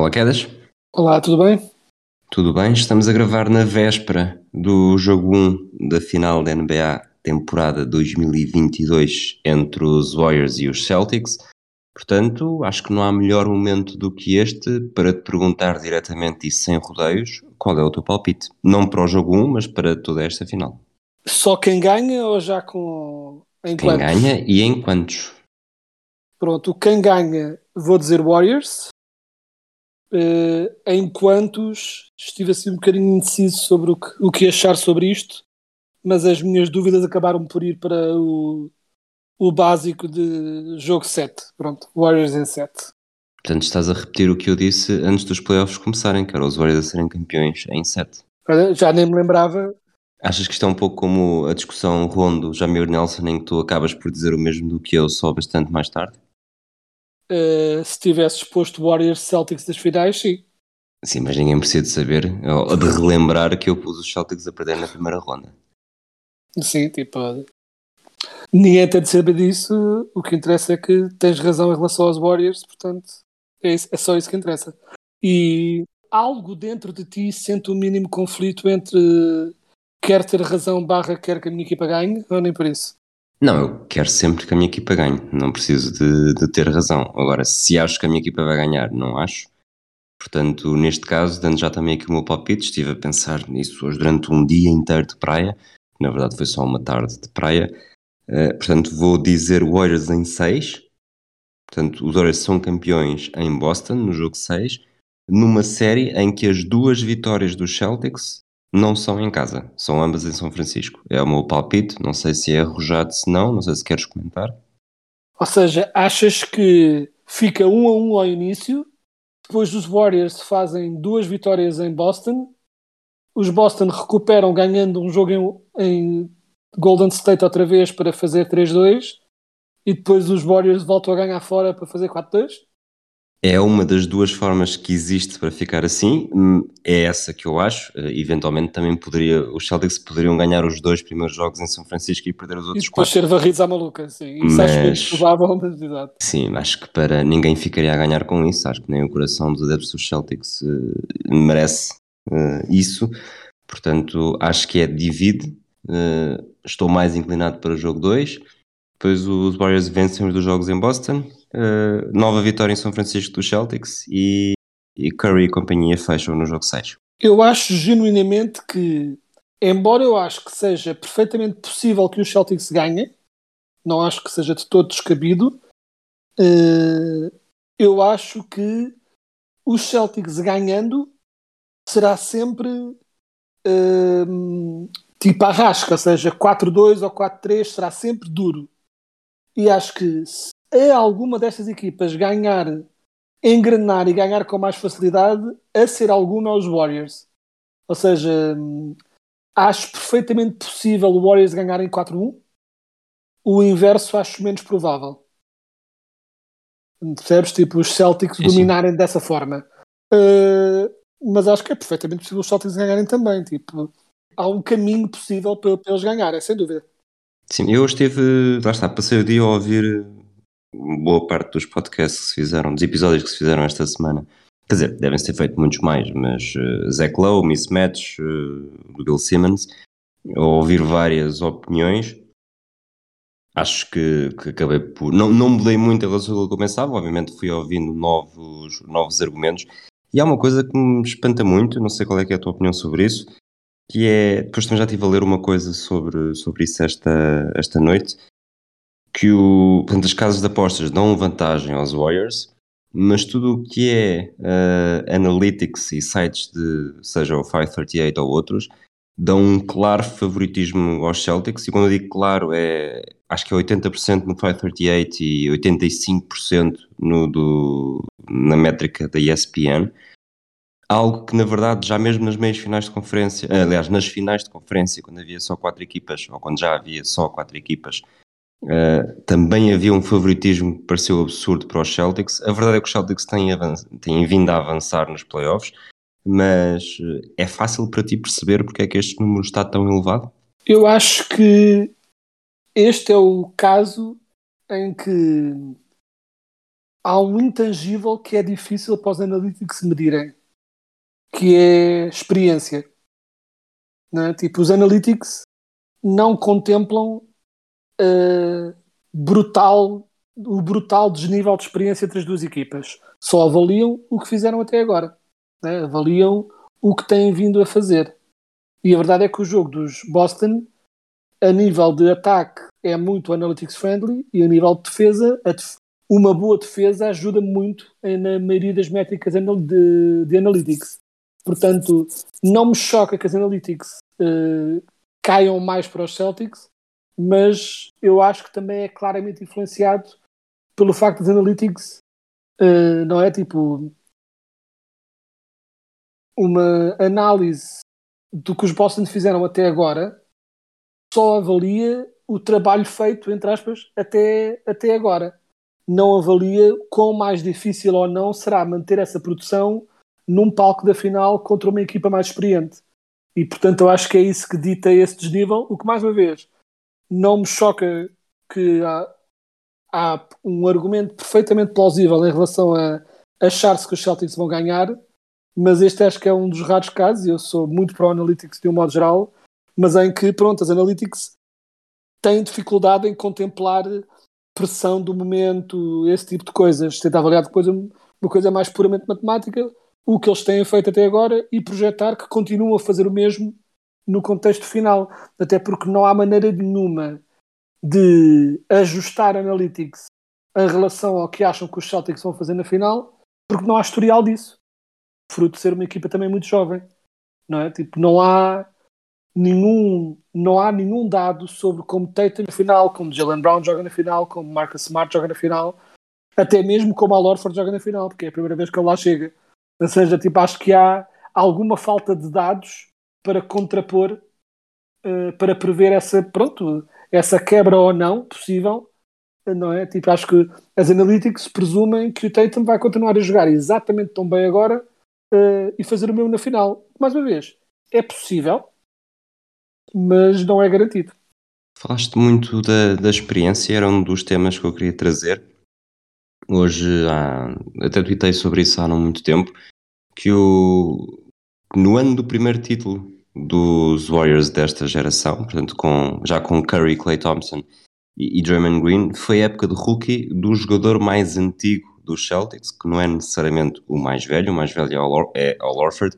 Olá, Quedas. Olá, tudo bem? Tudo bem? Estamos a gravar na véspera do jogo 1 da final da NBA temporada 2022 entre os Warriors e os Celtics. Portanto, acho que não há melhor momento do que este para te perguntar diretamente e sem rodeios qual é o teu palpite. Não para o jogo 1, mas para toda esta final. Só quem ganha ou já com. Em Quem quantos? ganha e em quantos? Pronto, quem ganha, vou dizer Warriors. Em quantos estive assim um bocadinho indeciso sobre o que, o que achar sobre isto, mas as minhas dúvidas acabaram por ir para o, o básico de jogo 7. Pronto, Warriors em 7. Portanto, estás a repetir o que eu disse antes dos playoffs começarem, que era os Warriors a serem campeões em 7. Olha, Já nem me lembrava. Achas que isto é um pouco como a discussão Rondo, Jamir Nelson, em que tu acabas por dizer o mesmo do que eu, só bastante mais tarde? Eh, se tivesses posto Warriors Celtics das finais, sim. Sim, mas ninguém precisa de saber ou de relembrar que eu pus os Celtics a perder na primeira ronda. Sim, tipo. Ninguém tem de saber disso. O que interessa é que tens razão em relação aos Warriors, portanto, é, isso- é só isso que interessa. E algo dentro de ti sente o mínimo conflito entre quer ter razão barra quer que a minha equipa ganhe, ou nem por isso? Não, eu quero sempre que a minha equipa ganhe, não preciso de, de ter razão. Agora, se acho que a minha equipa vai ganhar, não acho. Portanto, neste caso, dando já também aqui o meu palpite, estive a pensar nisso hoje durante um dia inteiro de praia, na verdade foi só uma tarde de praia. Eh, portanto, vou dizer Warriors em 6. Portanto, os Warriors são campeões em Boston, no jogo 6, numa série em que as duas vitórias dos Celtics não são em casa, são ambas em São Francisco. É o meu palpite, não sei se é arrojado, se não, não sei se queres comentar. Ou seja, achas que fica um a um ao início, depois os Warriors fazem duas vitórias em Boston, os Boston recuperam ganhando um jogo em, em Golden State outra vez para fazer 3-2 e depois os Warriors voltam a ganhar fora para fazer 4-2? É uma das duas formas que existe para ficar assim, hum, é essa que eu acho. Eh, Eventualmente também poderia, os Celtics poderiam ganhar os dois primeiros jogos em São Francisco e perder os E outros depois quatro. ser varridos à maluca, sim. Isso acho Mas- que é provável, mas exato. Sim, acho que para ninguém ficaria a ganhar com isso. Acho que nem o coração dos adeptos dos Celtics eh, merece eh, isso. Portanto, acho que é divide. Eh, estou mais inclinado para o jogo 2. Depois os Warriors vencem os dois jogos em Boston. Eh, nova vitória em São Francisco dos Celtics. E, e Curry e companhia fecham no jogo 6. Eu acho genuinamente que, embora eu acho que seja perfeitamente possível que os Celtics ganhem, não acho que seja de todo descabido, eh, eu acho que os Celtics ganhando será sempre eh, tipo a rasca, ou seja, 4-2 ou 4-3 será sempre duro. E acho que se a alguma destas equipas ganhar, engrenar e ganhar com mais facilidade, a ser alguma aos Warriors. Ou seja, hum, acho perfeitamente possível o Warriors ganharem 4-1. O inverso acho menos provável. Percebes? Tipo, os Celtics sim. dominarem dessa forma. Uh, mas acho que é perfeitamente possível os Celtics ganharem também. Tipo, há um caminho possível para, para eles ganharem, sem dúvida. Sim, eu estive, lá está, passei o dia a ouvir boa parte dos podcasts que se fizeram, dos episódios que se fizeram esta semana. Quer dizer, devem-se ter feito muitos mais, mas uh, Zach Lowe, Mismatch, uh, do Bill Simmons, a ouvir várias opiniões. Acho que, que acabei por. Não, não mudei muito em relação ao que eu pensava, obviamente fui ouvindo novos, novos argumentos. E há uma coisa que me espanta muito, não sei qual é, é a tua opinião sobre isso, que é. Depois também já estive a ler uma coisa sobre, sobre isso esta, esta noite, que o, portanto, as casas de apostas dão vantagem aos Warriors, mas tudo o que é uh, analytics e sites de, seja o 538 ou outros, dão um claro favoritismo aos Celtics, e quando eu digo claro, é, acho que é 80% no 538 e 85% no do, na métrica da ESPN. Algo que, na verdade, já mesmo nas meias finais de conferência, aliás, nas finais de conferência, quando havia só quatro equipas, ou quando já havia só quatro equipas, uh, também havia um favoritismo que pareceu absurdo para os Celtics. A verdade é que os Celtics têm, têm vindo a avançar nos playoffs, mas eh, é fácil para ti perceber porque é que este número está tão elevado? Eu acho que este é o caso em que há um intangível que é difícil para os analíticos medirem, que é experiência. É? Tipo, os analytics não contemplam uh, brutal, o brutal desnível de experiência entre as duas equipas. Só avaliam o que fizeram até agora né? avaliam o que têm vindo a fazer. E a verdade é que o jogo dos Boston, a nível de ataque, é muito analytics friendly e a nível de defesa, def uma boa defesa ajuda muito na maioria das métricas de, de analytics. Portanto, não me choca que as analytics uh, caiam mais para os Celtics, mas eu acho que também é claramente influenciado pelo facto das analytics, uh, não é? Tipo, uma análise do que os Boston fizeram até agora só avalia o trabalho feito, entre aspas, até, até agora. Não avalia quão mais difícil ou não será manter essa produção num palco da final contra uma equipa mais experiente. E portanto eu acho que é isso que dita esse desnível. O que mais uma vez não me choca que há, há um argumento perfeitamente plausível em relação a achar-se que os Celtics vão ganhar, mas este acho que é um dos raros casos, e eu sou muito pro Analytics de um modo geral, mas em que, pronto, as Analytics têm dificuldade em contemplar pressão do momento, esse tipo de coisas, tentar avaliar depois uma coisa mais puramente matemática, o que eles têm feito até agora e projetar que continuam a fazer o mesmo no contexto final, até porque não há maneira nenhuma de ajustar Analytics em relação ao que acham que os Celtics vão fazer na final, porque não há historial disso fruto de ser uma equipa também muito jovem, não é? Tipo, não há nenhum, não há nenhum dado sobre como Tatum na final, como Jalen Brown joga na final, como Marcus Smart joga na final, até mesmo como a Lorford joga na final, porque é a primeira vez que ele lá chega. Ou seja, tipo, acho que há alguma falta de dados para contrapor, uh, para prever essa, pronto, essa quebra ou não possível, não é? Tipo, acho que as analytics presumem que o Tatum vai continuar a jogar exatamente tão bem agora uh, e fazer o mesmo na final. Mais uma vez, é possível, mas não é garantido. Falaste muito da, da experiência, era um dos temas que eu queria trazer. Hoje, há, até tuitei sobre isso há não muito tempo, que o, no ano do primeiro título dos Warriors desta geração, portanto com, já com Curry, Clay Thompson e, e Draymond Green, foi a época de rookie do jogador mais antigo dos Celtics, que não é necessariamente o mais velho, o mais velho é o é Orford,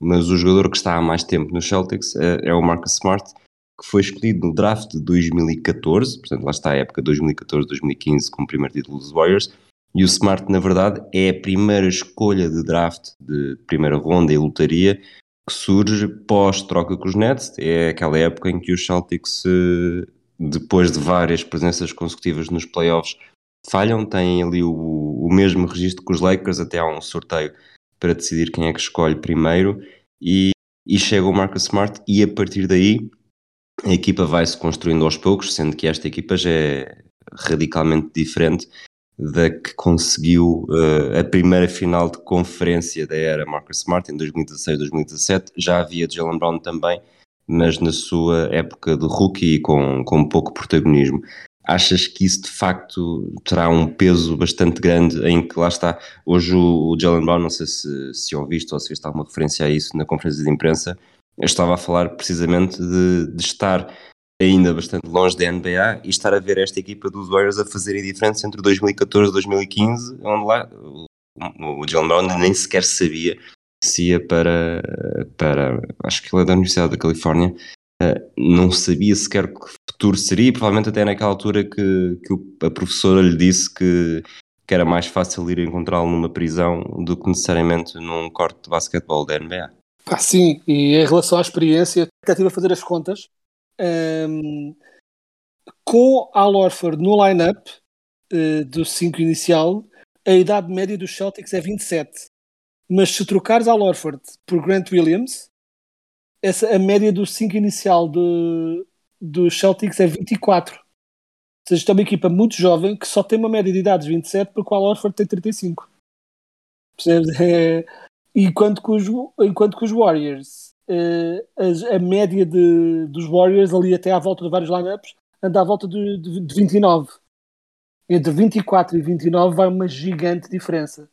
mas o jogador que está há mais tempo nos Celtics é, é o Marcus Smart, que foi escolhido no draft de 2014, portanto lá está a época 2014-2015 com o primeiro título dos Warriors, e o Smart, na verdade, é a primeira escolha de draft de primeira ronda e lotaria que surge pós-troca com os Nets. É aquela época em que os Celtics, eh, depois de várias presenças consecutivas nos playoffs, falham, têm ali o, o mesmo registro que os Lakers, até há um sorteio para decidir quem é que escolhe primeiro e, e chega o Marcus Smart e a partir daí a equipa vai se construindo aos poucos, sendo que esta equipa já é radicalmente diferente da que conseguiu uh, a primeira final de conferência da era Marcus Smart em 2016-2017. Já havia Jalen Brown também, mas na sua época de rookie com, com pouco protagonismo. Achas que isso de facto terá um peso bastante grande em que lá está, hoje o, o Jalen Brown, não sei se, se ouviste ou se viste alguma referência a isso na conferência de imprensa, eu estava a falar precisamente de, de estar ainda bastante longe da NBA e estar a ver esta equipa dos Warriors a fazerem diferença entre 2014 e 2015, onde lá o, Jalen Brown nem sequer sabia se ia para, para, acho que ele é da Universidade da Califórnia, uh, não sabia sequer que futuro seria, provavelmente até naquela altura que, que a professora lhe disse que, que era mais fácil ir encontrá-lo numa prisão do que necessariamente num corte de basquetebol da NBA. Pá, sim, e em relação à experiência, até estive a fazer as contas. Ahm, com Al Orford no line-up eh, do 5 inicial, a idade média dos Celtics é 27. Mas se trocares Al Orford por Grant Williams, essa, a média do 5 inicial dos Celtics é 24. Ou seja, isto é uma equipa muito jovem que só tem uma média de idades 27 porque o Al Orford tem 35. Percebes? É, enquanto, que os, enquanto que os Warriors, eh, as- a, média de, dos Warriors ali até à volta de vários lineups anda à volta de, de, de 29. Entre 24 e 29 vai uma gigante diferença.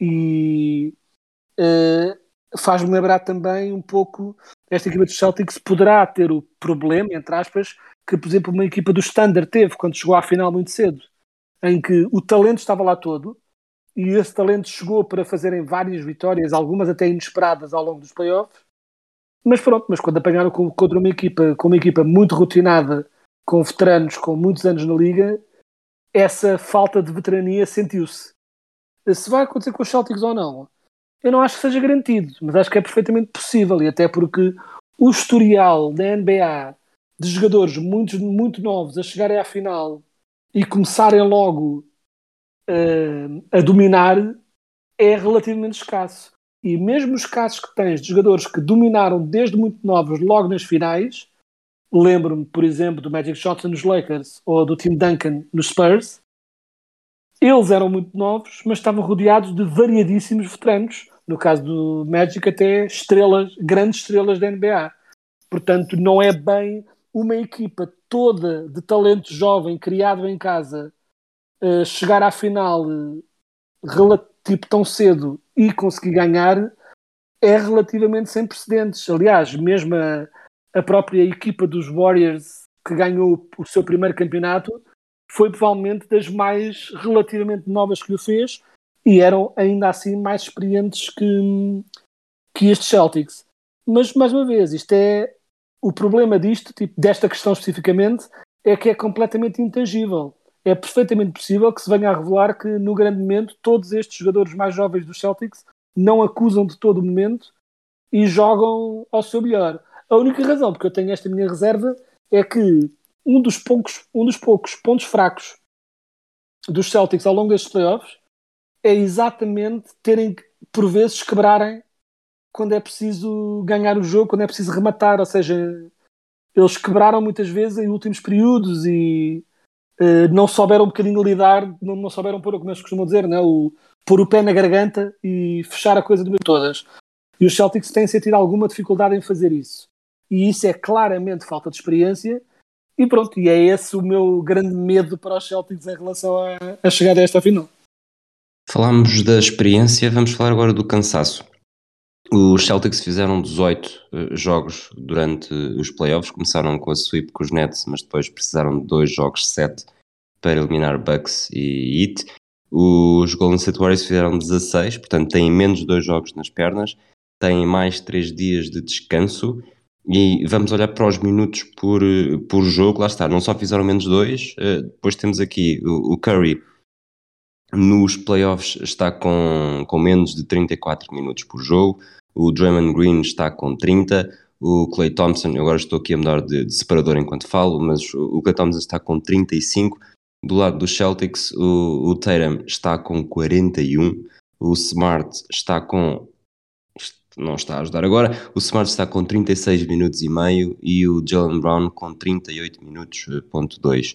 E eh, faz-me lembrar também um pouco esta equipa dos Celtics poderá ter o problema, entre aspas, que por exemplo uma equipa do Standard teve quando chegou à final muito cedo, em que o talento estava lá todo e esse talento chegou para fazerem várias vitórias, algumas até inesperadas ao longo dos playoffs. Mas pronto, mas quando apanharam contra uma equipa, com uma equipa muito rotinada, com veteranos com muitos anos na liga, essa falta de veterania sentiu-se. Se vai acontecer com os Celtics ou não, eu não acho que seja garantido, mas acho que é perfeitamente possível, e até porque o historial da NBA de jogadores muito, muito novos a chegarem à final e começarem logo eh, a dominar é relativamente escasso. E mesmo os casos que tens de jogadores que dominaram desde muito novos logo nas finais, lembro-me, por exemplo, do Magic Johnson nos Lakers ou do Tim Duncan nos Spurs, eles eram muito novos, mas estavam rodeados de variadíssimos veteranos. No caso do Magic, até estrelas, grandes estrelas da NBA. Portanto, não é bem uma equipa toda de talento jovem criado em casa eh, chegar à final eh, tipo tão cedo e conseguir ganhar é relativamente sem precedentes. Aliás, mesmo a, a própria equipa dos Warriors que ganhou o seu primeiro campeonato foi provavelmente das mais relativamente novas que o fez e eram ainda assim mais experientes que, que estes Celtics. Mas, mais uma vez, isto é o problema disto, tipo, desta questão especificamente, é que é completamente intangível. É perfeitamente possível que se venha a revelar que, no grande momento, todos estes jogadores mais jovens dos Celtics não acusam de todo o momento e jogam ao seu melhor. A única razão porque eu tenho esta minha reserva é que um dos poucos, um dos poucos pontos fracos dos Celtics ao longo destes playoffs é exatamente terem que, por vezes, quebrarem quando é preciso ganhar o jogo, quando é preciso rematar. Ou seja, eles quebraram muitas vezes em últimos períodos e não souberam um bocadinho lidar, não, não souberam pôr, como eles costumam dizer, né? o, pôr o pé na garganta e fechar a coisa de uma todas. E os Celtics têm sentido alguma dificuldade em fazer isso. E isso é claramente falta de experiência. E pronto, e é esse o meu grande medo para os Celtics em relação a, a chegar a esta final. Falámos da experiência, vamos falar agora do cansaço. Os Celtics fizeram 18 eh, jogos durante os playoffs, começaram com a sweep com os Nets, mas depois precisaram de dois jogos 7 para eliminar Bucks e Heat. Os Golden State Warriors fizeram 16, portanto têm menos dois jogos nas pernas, têm mais 3 dias de descanso. E vamos olhar para os minutos por, eh, por jogo, lá está, não só fizeram menos dois, eh, depois temos aqui o Curry nos playoffs está com, com menos de 34 minutos por jogo, o Draymond Green está com 30, o Clay Thompson, agora estou aqui a mudar de, de separador enquanto falo, mas o, o Clay Thompson está com 35, do lado dos Celtics o, o Tatum está com 41, o Smart está com não está a ajudar agora, o Smart está com 36 minutos e meio e o Jalen Brown com 38 minutos, eh, ponto 2.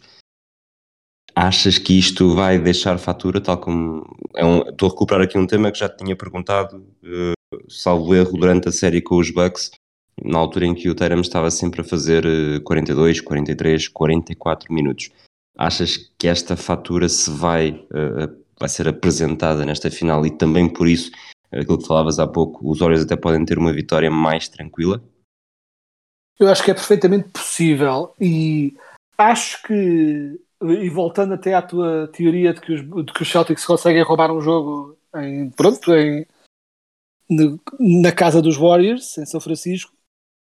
Achas que isto vai deixar fatura, tal como é um, estou a recuperar aqui um tema que já te tinha perguntado, eh, salvo erro, durante a série com os Bucks, na altura em que o Tatum estava sempre a fazer eh, 42, 43, 44 minutos. Achas que esta fatura se vai, eh, vai ser apresentada nesta final e também por isso, aquilo que falavas há pouco, os Warriors até podem ter uma vitória mais tranquila? Eu acho que é perfeitamente possível e acho que, e voltando até à tua teoria de que os, de que os Celtics conseguem roubar um jogo em, pronto, em, na casa dos Warriors, em São Francisco,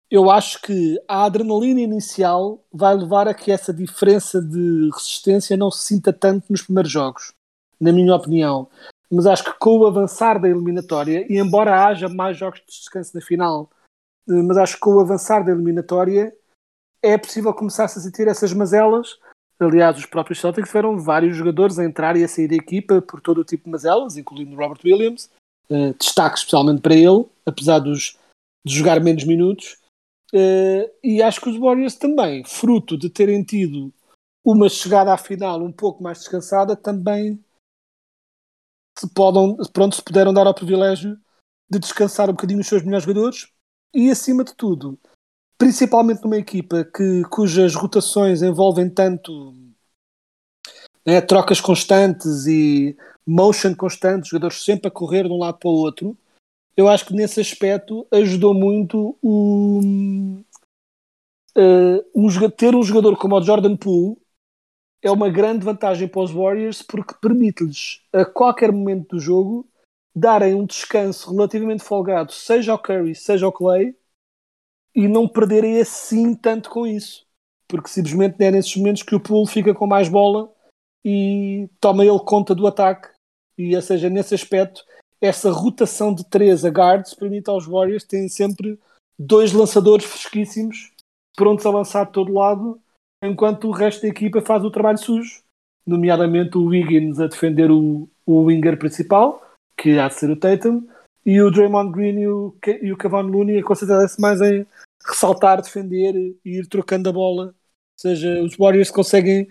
eu acho que a adrenalina inicial vai levar a que essa diferença de resistência não se sinta tanto nos primeiros jogos, na minha opinião. mas acho que com o avançar da eliminatória, e embora haja mais jogos de descanso na final, eh, mas acho que com o avançar da eliminatória é possível começar -se a sentir essas mazelas. Aliás, os próprios Celtics tiveram vários jogadores a entrar e a sair da equipa por todo o tipo de mazelas, incluindo Robert Williams, uh, destaque especialmente para ele, apesar dos, de jogar menos minutos. Uh, e acho que os Warriors também, fruto de terem tido uma chegada à final um pouco mais descansada, também se, podem, pronto, se puderam dar ao privilégio de descansar um bocadinho os seus melhores jogadores e, acima de tudo, principalmente numa equipa que, cujas rotações envolvem tanto né, trocas constantes e motion constante, jogadores sempre a correr de um lado para o outro, eu acho que nesse aspecto ajudou muito o, uh, um, ter um jogador como o Jordan Poole é uma grande vantagem para os Warriors porque permite-lhes a qualquer momento do jogo darem um descanso relativamente folgado, seja ao Curry, seja ao Clay, e não perderem assim tanto com isso. Porque simplesmente é nesses momentos que o Poole fica com mais bola e toma ele conta do ataque. E, ou seja, nesse aspecto, essa rotação de três a guards permite aos Warriors terem sempre dois lançadores fresquíssimos prontos a lançar de todo lado enquanto o resto da equipa faz o trabalho sujo, nomeadamente o Wiggins a defender o, o winger principal, que há de ser o Tatum, e o Draymond Green e o, e o Kevin Looney a concentrarem-se mais em ressaltar, defender e ir trocando a bola. Ou seja, os Warriors conseguem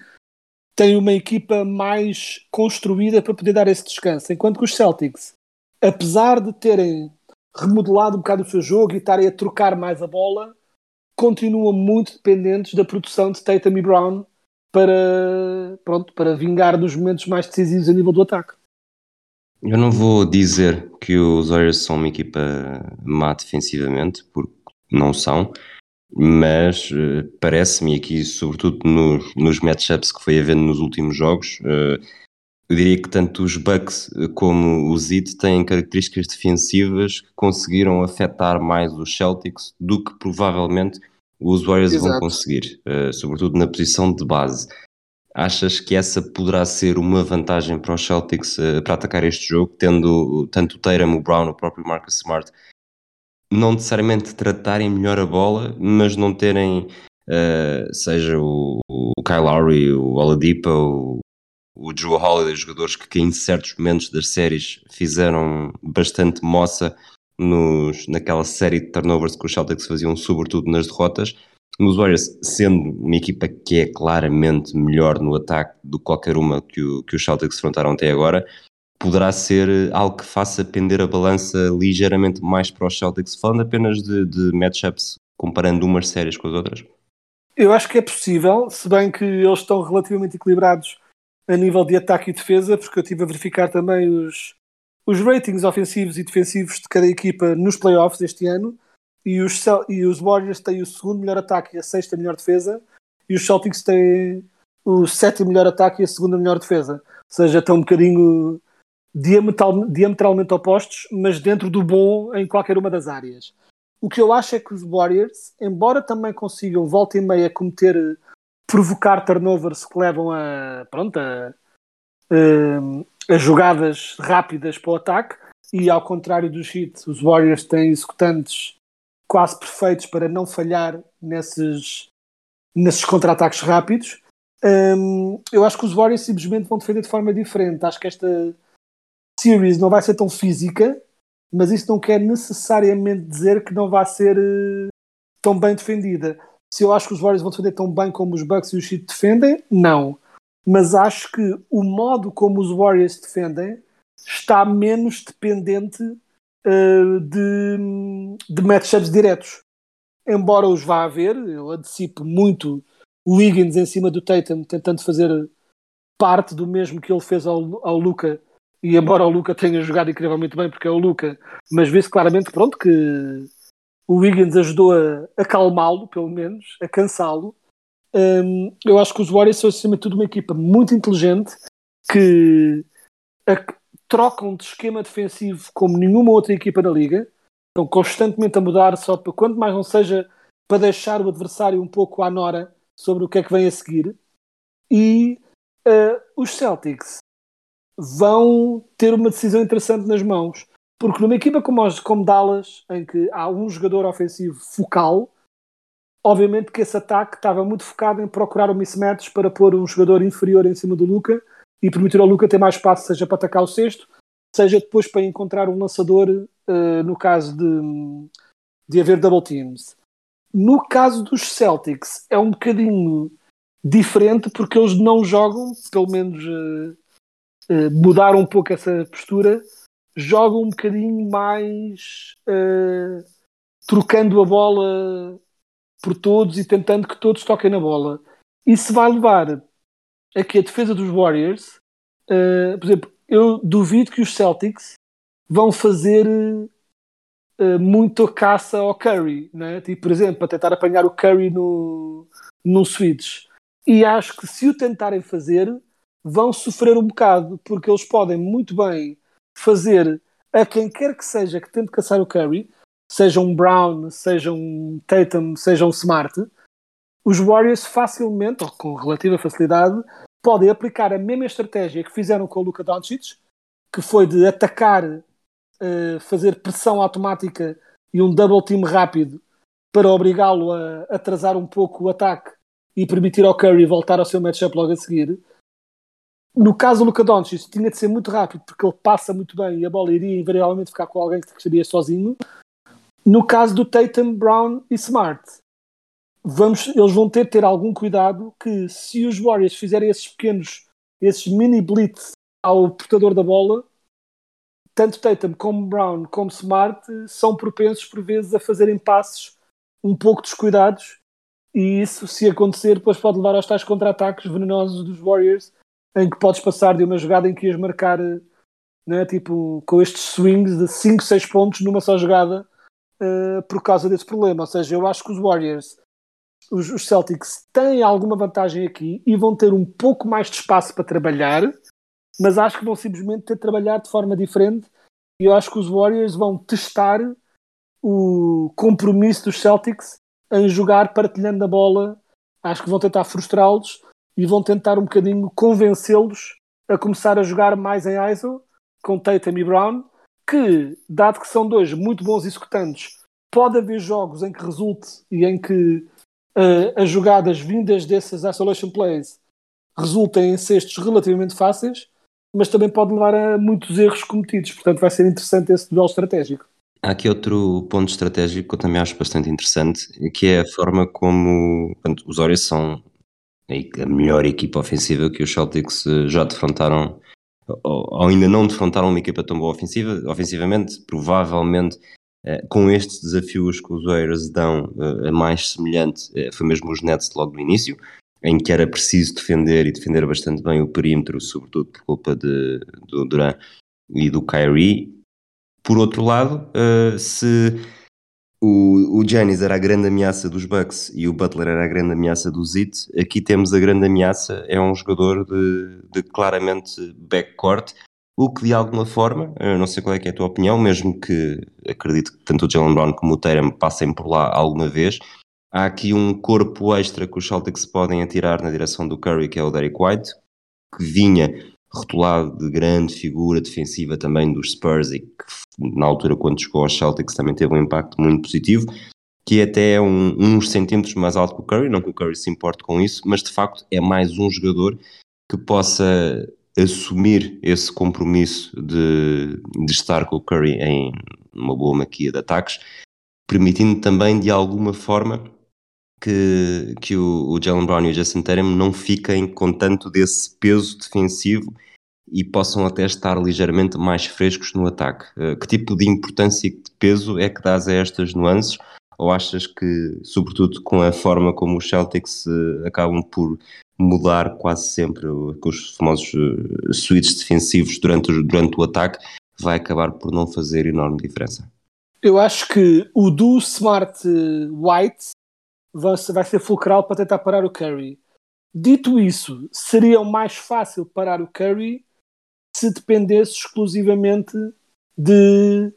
têm uma equipa mais construída para poder dar esse descanso, enquanto que os Celtics, apesar de terem remodelado um bocado o seu jogo e estarem a trocar mais a bola, continuam muito dependentes da produção de Tatum e Brown para, pronto, para vingar nos momentos mais decisivos a nível do ataque. Eu não vou dizer que os Warriors são uma equipa má defensivamente, porque não são, mas uh, parece-me aqui, sobretudo nos, nos matchups que foi havendo nos últimos jogos, uh, eu diria que tanto os Bucks como os Heat têm características defensivas que conseguiram afetar mais os Celtics do que provavelmente os Warriors Exato. vão conseguir, uh, sobretudo na posição de base. Achas que essa poderá ser uma vantagem para os Celtics uh, para atacar este jogo, tendo tanto o Tatum, o Brown, o próprio Marcus Smart, não necessariamente tratarem melhor a bola, mas não terem, uh, seja o, o Kyle Lowry, o Oladipo, o Drew Holiday, jogadores que, que em certos momentos das séries fizeram bastante moça nos, naquela série de turnovers que os Celtics faziam, sobretudo nas derrotas. Nos Warriors, sendo uma equipa que é claramente melhor no ataque do que qualquer uma que, o, que os Celtics enfrentaram até agora, poderá ser algo que faça pender a balança ligeiramente mais para os Celtics, falando apenas de, de matchups, comparando umas séries com as outras? Eu acho que é possível, se bem que eles estão relativamente equilibrados a nível de ataque e defesa, porque eu estive a verificar também os, os ratings ofensivos e defensivos de cada equipa nos playoffs este ano. E os, e os Warriors têm o segundo melhor ataque e a sexta melhor defesa, e os Celtics têm o sétimo melhor ataque e a segunda melhor defesa. Ou seja, estão um bocadinho diametral, diametralmente opostos, mas dentro do bom em qualquer uma das áreas. O que eu acho é que os Warriors, embora também consigam volta e meia cometer provocar turnovers que levam a, pronto, a, a, a jogadas rápidas para o ataque, e ao contrário dos Heat, os Warriors têm executantes quase perfeitos para não falhar nesses, nesses contra-ataques rápidos. Um, eu acho que os Warriors simplesmente vão defender de forma diferente. Acho que esta series não vai ser tão física, mas isso não quer necessariamente dizer que não vai ser uh, tão bem defendida. Se eu acho que os Warriors vão defender tão bem como os Bucks e os Heat defendem, não. Mas acho que o modo como os Warriors defendem está menos dependente uh, de, de matchups diretos. Embora os vá haver, eu antecipo muito o Wiggins em cima do Tatum, tentando fazer parte do mesmo que ele fez ao, ao Luca. E embora o Luca tenha jogado incrivelmente bem, porque é o Luca, mas vê-se claramente pronto, que o Wiggins ajudou a acalmá-lo, pelo menos, a cansá-lo. Um, eu acho que os Warriors são, acima de tudo, uma equipa muito inteligente que trocam de esquema defensivo como nenhuma outra equipa da liga. Estão constantemente a mudar, só para quanto mais não seja para deixar o adversário um pouco à nora sobre o que é que vem a seguir. E uh, os Celtics vão ter uma decisão interessante nas mãos. Porque numa equipa como, como Dallas, em que há um jogador ofensivo focal, obviamente que esse ataque estava muito focado em procurar o mismatch para pôr um jogador inferior em cima do Luca e permitir ao Luca ter mais espaço, seja para atacar o sexto, seja depois para encontrar um lançador, uh, no caso de, de haver double teams. No caso dos Celtics, é um bocadinho diferente porque eles não jogam, pelo menos uh, uh, mudaram um pouco essa postura, jogam um bocadinho mais uh, trocando a bola por todos e tentando que todos toquem na bola. Isso vai levar a que a defesa dos Warriors, por exemplo, eu duvido que os Celtics vão fazer uh, muito caça ao Curry, né? tipo, por exemplo, para tentar apanhar o Curry no, no switch. E acho que se o tentarem fazer, vão sofrer um bocado, porque eles podem muito bem fazer a quem quer que seja que tente caçar o Curry, seja um Brown, seja um Tatum, seja um Smart, os Warriors facilmente, ou com relativa facilidade, podem aplicar a mesma estratégia que fizeram com o Luka Doncic, que foi de atacar uh, fazer pressão automática e um double team rápido para obrigá-lo a atrasar um pouco o ataque e permitir ao Curry voltar ao seu matchup logo a seguir. No caso do Luka Doncic, tinha de ser muito rápido porque ele passa muito bem e a bola iria invariavelmente ficar com alguém que estaria sozinho. No caso do Tatum, Brown e Smart, vamos, eles vão ter de ter algum cuidado que se os Warriors fizerem esses pequenos, esses mini blitz ao portador da bola, tanto Tatum como Brown como Smart são propensos por vezes a fazerem passes um pouco descuidados e isso se acontecer depois pode levar aos tais contra-ataques venenosos dos Warriors em que podes passar de uma jogada em que ias marcar né, tipo, com estes swings de 5, 6 pontos numa só jogada uh, por causa desse problema. Ou seja, eu acho que os Warriors, os, os Celtics, têm alguma vantagem aqui e vão ter um pouco mais de espaço para trabalhar mas acho que vão simplesmente ter de trabalhar de forma diferente e eu acho que os Warriors vão testar o compromisso dos Celtics em jogar partilhando a bola. Acho que vão tentar frustrá-los e vão tentar um bocadinho convencê-los a começar a jogar mais em ISO com Tatum e Brown, que, dado que são dois muito bons executantes, pode haver jogos em que resulte e em que uh, as jogadas vindas desses isolation plays resultem em cestos relativamente fáceis mas também pode levar a muitos erros cometidos. Portanto, vai ser interessante esse duelo estratégico. Há aqui outro ponto estratégico que eu também acho bastante interessante, que é a forma como portanto, os Warriors são a melhor equipa ofensiva que os Celtics eh, já defrontaram, ou ainda não defrontaram uma equipa tão boa ofensiva, ofensivamente, provavelmente eh, com estes desafios que os Warriors dão, a eh, mais semelhante foi mesmo os Nets logo no início, em que era preciso defender e defender bastante bem o perímetro, sobretudo por culpa de, do Duran e do Kyrie. Por outro lado, se o, o Giannis era a grande ameaça dos Bucks e o Butler era a grande ameaça do Zit, aqui temos a grande ameaça, é um jogador de, de claramente backcourt, o que de alguma forma, não sei qual é, é a tua opinião, mesmo que acredito que tanto o Jalen Brown como o Tatum passem por lá alguma vez, Há aqui um corpo extra que os Celtics podem atirar na direção do Curry, que é o Derek White, que vinha rotulado de grande figura defensiva também dos Spurs e que na altura quando chegou aos Celtics também teve um impacto muito positivo, que é até um, uns centímetros mais alto que o Curry, não que o Curry se importe com isso, mas de facto é mais um jogador que possa assumir esse compromisso de, de estar com o Curry em uma boa maquia de ataques, permitindo também de alguma forma que, que o, o Jalen Brown e o Jason Tatum não fiquem com tanto desse peso defensivo e possam até estar ligeiramente mais frescos no ataque. Uh, que tipo de importância e de peso é que dás a estas nuances? Ou achas que, sobretudo com a forma como os Celtics uh, acabam por mudar quase sempre com os famosos uh, switches defensivos durante, durante o ataque, vai acabar por não fazer enorme diferença? Eu acho que o do Smart White vai ser fulcral para tentar parar o Curry. Dito isso, seria mais fácil parar o Curry se dependesse exclusivamente de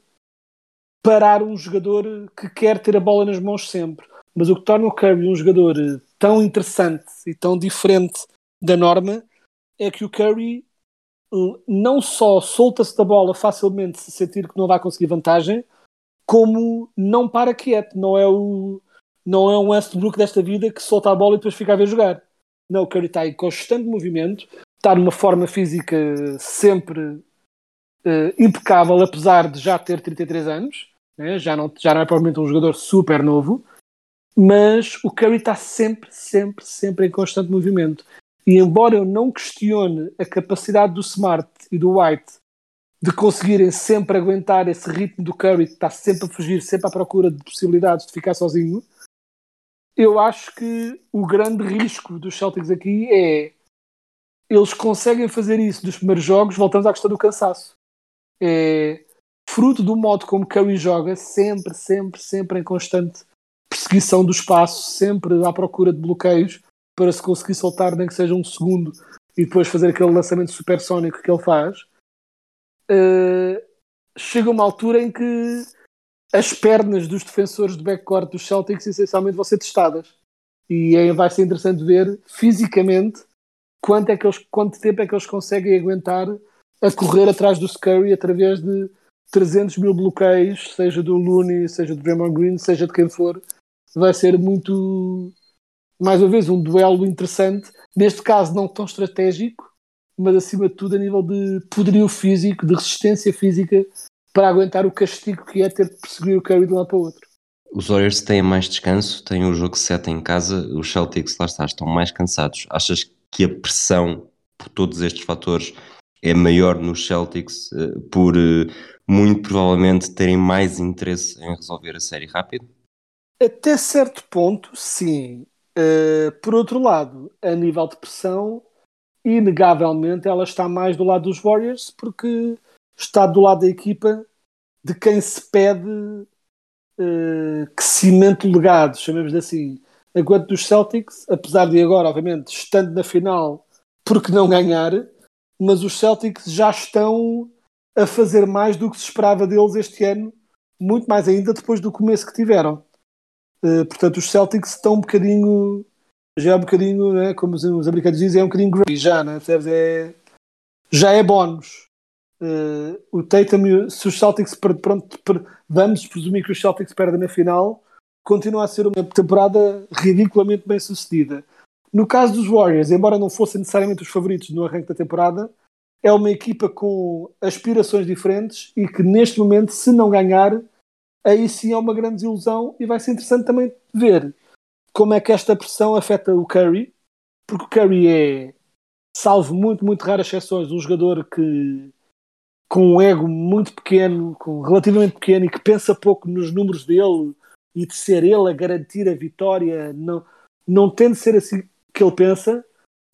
parar um jogador que quer ter a bola nas mãos sempre. Mas o que torna o Curry um jogador tão interessante e tão diferente da norma é que o Curry não só solta-se da bola facilmente se sentir que não vai conseguir vantagem, como não para quieto. Não é o não é um Westbrook desta vida que solta a bola e depois fica a ver jogar. Não, o Curry está em constante movimento, está numa forma física sempre uh, impecável, apesar de já ter 33 anos. Né? Já, não, já não é provavelmente um jogador super novo, mas o Curry está sempre, sempre, sempre em constante movimento. E embora eu não questione a capacidade do Smart e do White de conseguirem sempre aguentar esse ritmo do Curry, que está sempre a fugir, sempre à procura de possibilidades de ficar sozinho, eu acho que o grande risco dos Celtics aqui é eles conseguem fazer isso dos primeiros jogos, voltamos à questão do cansaço. É fruto do modo como Curry joga, sempre, sempre, sempre em constante perseguição do espaço, sempre à procura de bloqueios para se conseguir soltar nem que seja um segundo e depois fazer aquele lançamento supersónico que ele faz. Uh, chega uma altura em que as pernas dos defensores de backcourt dos Celtics essencialmente vão ser testadas. E aí vai ser interessante ver fisicamente quanto, é que eles, quanto tempo é que eles conseguem aguentar a correr atrás do Scurry através de 300 mil bloqueios, seja do Looney, seja do Draymond Green, seja de quem for. Vai ser muito, mais uma vez, um duelo interessante. Neste caso, não tão estratégico, mas acima de tudo a nível de poderio físico, de resistência física para aguentar o castigo que é ter de perseguir o Curry de um lado para o outro. Os Warriors têm mais descanso, têm o jogo 7 em casa, os Celtics lá está, estão mais cansados. Achas que a pressão por todos estes fatores é maior nos Celtics eh, por eh, muito provavelmente terem mais interesse em resolver a série rápido? Até certo ponto, sim. Uh, por outro lado, a nível de pressão, inegavelmente ela está mais do lado dos Warriors porque está do lado da equipa de quem se pede uh, que cimente o legado, chamemos assim. Enquanto dos Celtics, apesar de agora, obviamente, estando na final, porque não ganhar, mas os Celtics já estão a fazer mais do que se esperava deles este ano, muito mais ainda depois do começo que tiveram. Uh, portanto, os Celtics estão um bocadinho, já é um bocadinho, né, como os, os americanos dizem, é um bocadinho gravy já, né, é, já é bónus. Uh, o Tatum, se os Celtics pronto, vamos presumir que os Celtics perdem na final, continua a ser uma temporada ridiculamente bem sucedida. No caso dos Warriors, embora não fossem necessariamente os favoritos no arranque da temporada, é uma equipa com aspirações diferentes e que neste momento, se não ganhar, aí sim é uma grande desilusão e vai ser interessante também ver como é que esta pressão afeta o Curry, porque o Curry é, salvo muito, muito raras exceções, um jogador que com um ego muito pequeno, com relativamente pequeno e que pensa pouco nos números dele e de ser ele a garantir a vitória, não, não tem de ser assim que ele pensa,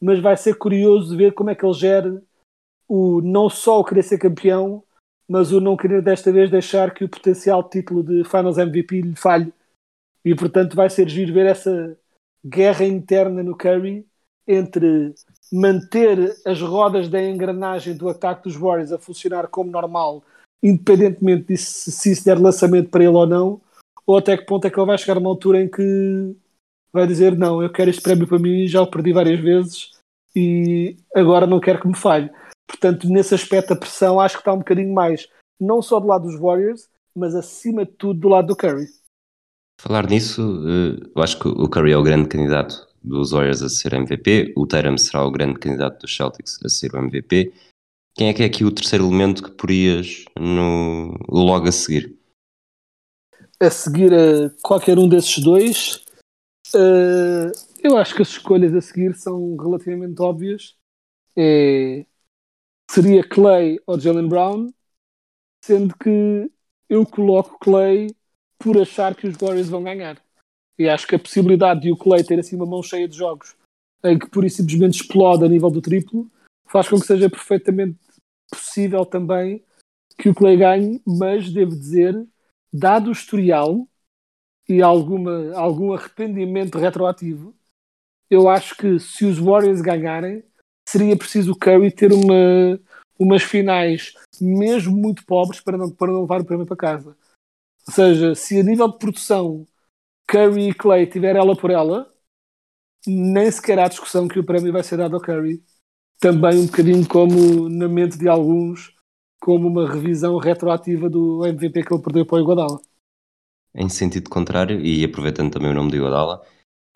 mas vai ser curioso ver como é que ele gera o não só o querer ser campeão, mas o não querer desta vez deixar que o potencial título de Finals MVP lhe falhe. E portanto vai ser giro ver essa guerra interna no Curry entre manter as rodas da engrenagem do ataque dos Warriors a funcionar como normal, independentemente de se, se isso der lançamento para ele ou não, ou até que ponto é que ele vai chegar a uma altura em que vai dizer não, eu quero este prémio para mim, já o perdi várias vezes e agora não quero que me falhe. Portanto, nesse aspecto a pressão acho que está um bocadinho mais, não só do lado dos Warriors, mas acima de tudo do lado do Curry. Falar nisso, eh, eu acho que o Curry é o grande candidato dos Warriors a ser MVP, o Tatum será o grande candidato dos Celtics a ser o MVP. Quem é que é aqui o terceiro elemento que porias no, logo a seguir? A seguir a qualquer um desses dois, uh, eu acho que as escolhas a seguir são relativamente óbvias. É, seria Clay ou Jalen Brown, sendo que eu coloco Clay por achar que os Warriors vão ganhar. E acho que a possibilidade de o Clay ter assim uma mão cheia de jogos em que pura e simplesmente explode a nível do triplo faz com que seja perfeitamente possível também que o Clay ganhe, mas devo dizer, dado o historial e alguma, algum arrependimento retroativo, eu acho que se os Warriors ganharem, seria preciso o Curry ter uma, umas finais mesmo muito pobres para não, para não levar o prémio para casa. Ou seja, se a nível de produção Curry e Clay tiver ela por ela, nem sequer há discussão que o prémio vai ser dado ao Curry. também um bocadinho como na mente de alguns, como uma revisão retroativa do MVP que ele perdeu para o Iguodala. Em sentido contrário, e aproveitando também o nome de Iguodala,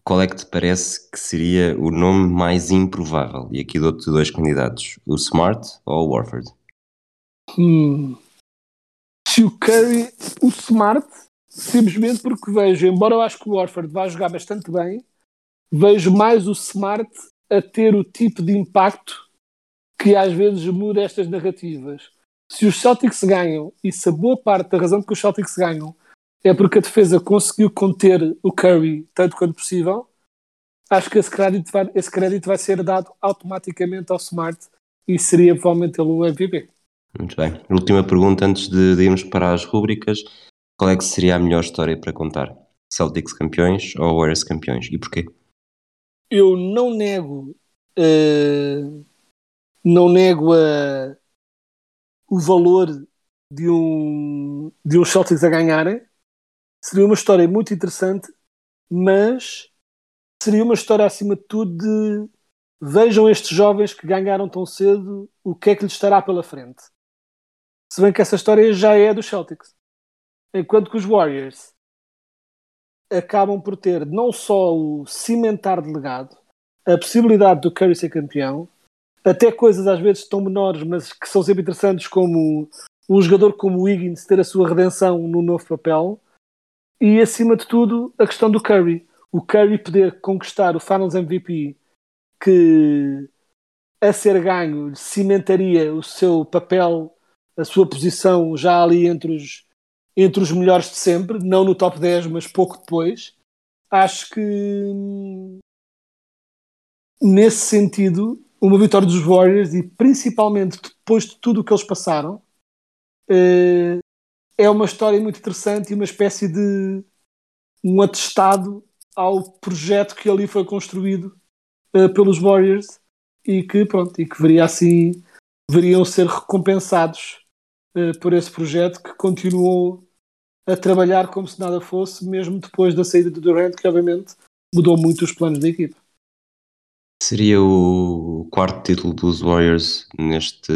qual é que te parece que seria o nome mais improvável? E aqui dou-te dois candidatos, o Smart ou o Warford? Hum. Se o Curry, o Smart, simplesmente porque vejo, embora eu acho que o Warford vá jogar bastante bem, vejo mais o Smart a ter o tipo de impacto que às vezes muda estas narrativas. Se os Celtics ganham, e se a boa parte da razão que os Celtics ganham é porque a defesa conseguiu conter o Curry tanto quanto possível, acho que esse crédito vai, esse crédito vai ser dado automaticamente ao Smart e seria provavelmente ele o MVP. Muito bem. Última pergunta antes de, de irmos para as rúbricas. Qual é que seria a melhor história para contar? Celtics campeões ou Warriors campeões? E porquê? Eu não nego uh, não nego uh, o valor de um, de um Celtics a ganharem. Seria uma história muito interessante, mas seria uma história acima de tudo de vejam estes jovens que ganharam tão cedo, o que é que lhes estará pela frente. Se bem que essa história já é dos Celtics. Enquanto que os Warriors acabam por ter não só o cimentar de legado, a possibilidade do Curry ser campeão, até coisas às vezes tão menores, mas que são sempre interessantes, como um jogador como o Higgins ter a sua redenção no novo papel, e acima de tudo a questão do Curry. O Curry poder conquistar o Finals MVP, que a ser ganho cimentaria o seu papel, a sua posição já ali entre os, entre os melhores de sempre, não no top 10, mas pouco depois. Acho que nesse sentido uma vitória dos Warriors e principalmente depois de tudo o que eles passaram eh, é uma história muito interessante e uma espécie de um atestado ao projeto que ali foi construído eh, pelos Warriors e que pronto e que veria assim deveriam ser recompensados eh, por esse projeto que continuou a trabalhar como se nada fosse mesmo depois da saída do Durant que obviamente mudou muito os planos da equipa. Seria o quarto título dos Warriors neste,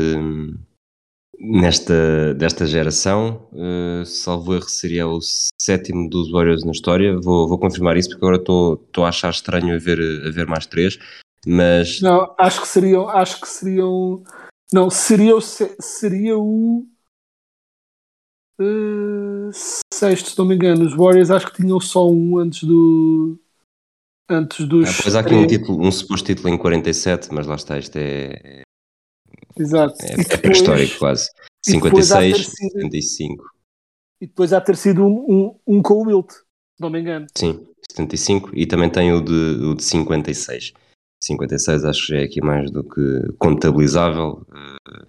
nesta desta geração. Uh, salvo erro, seria o sétimo dos Warriors na história. Vou, vou confirmar isso porque agora estou a achar estranho a ver, a ver mais três. Mas não, acho que seriam, acho que seriam, não, seria o, seria o uh, sexto, se não me engano. Os Warriors acho que tinham só um antes do antes dos. Ah, pois há aqui um, título, um suposto título em 47, mas lá está, isto é. Exato. É, é pré-histórico quase. 56, sido, 75. E depois há ter sido um, um, um com o Wilt, não me engano. Sim, 75 e também tem o de, o de 56. 56 acho que já é aqui mais do que contabilizável. Eh,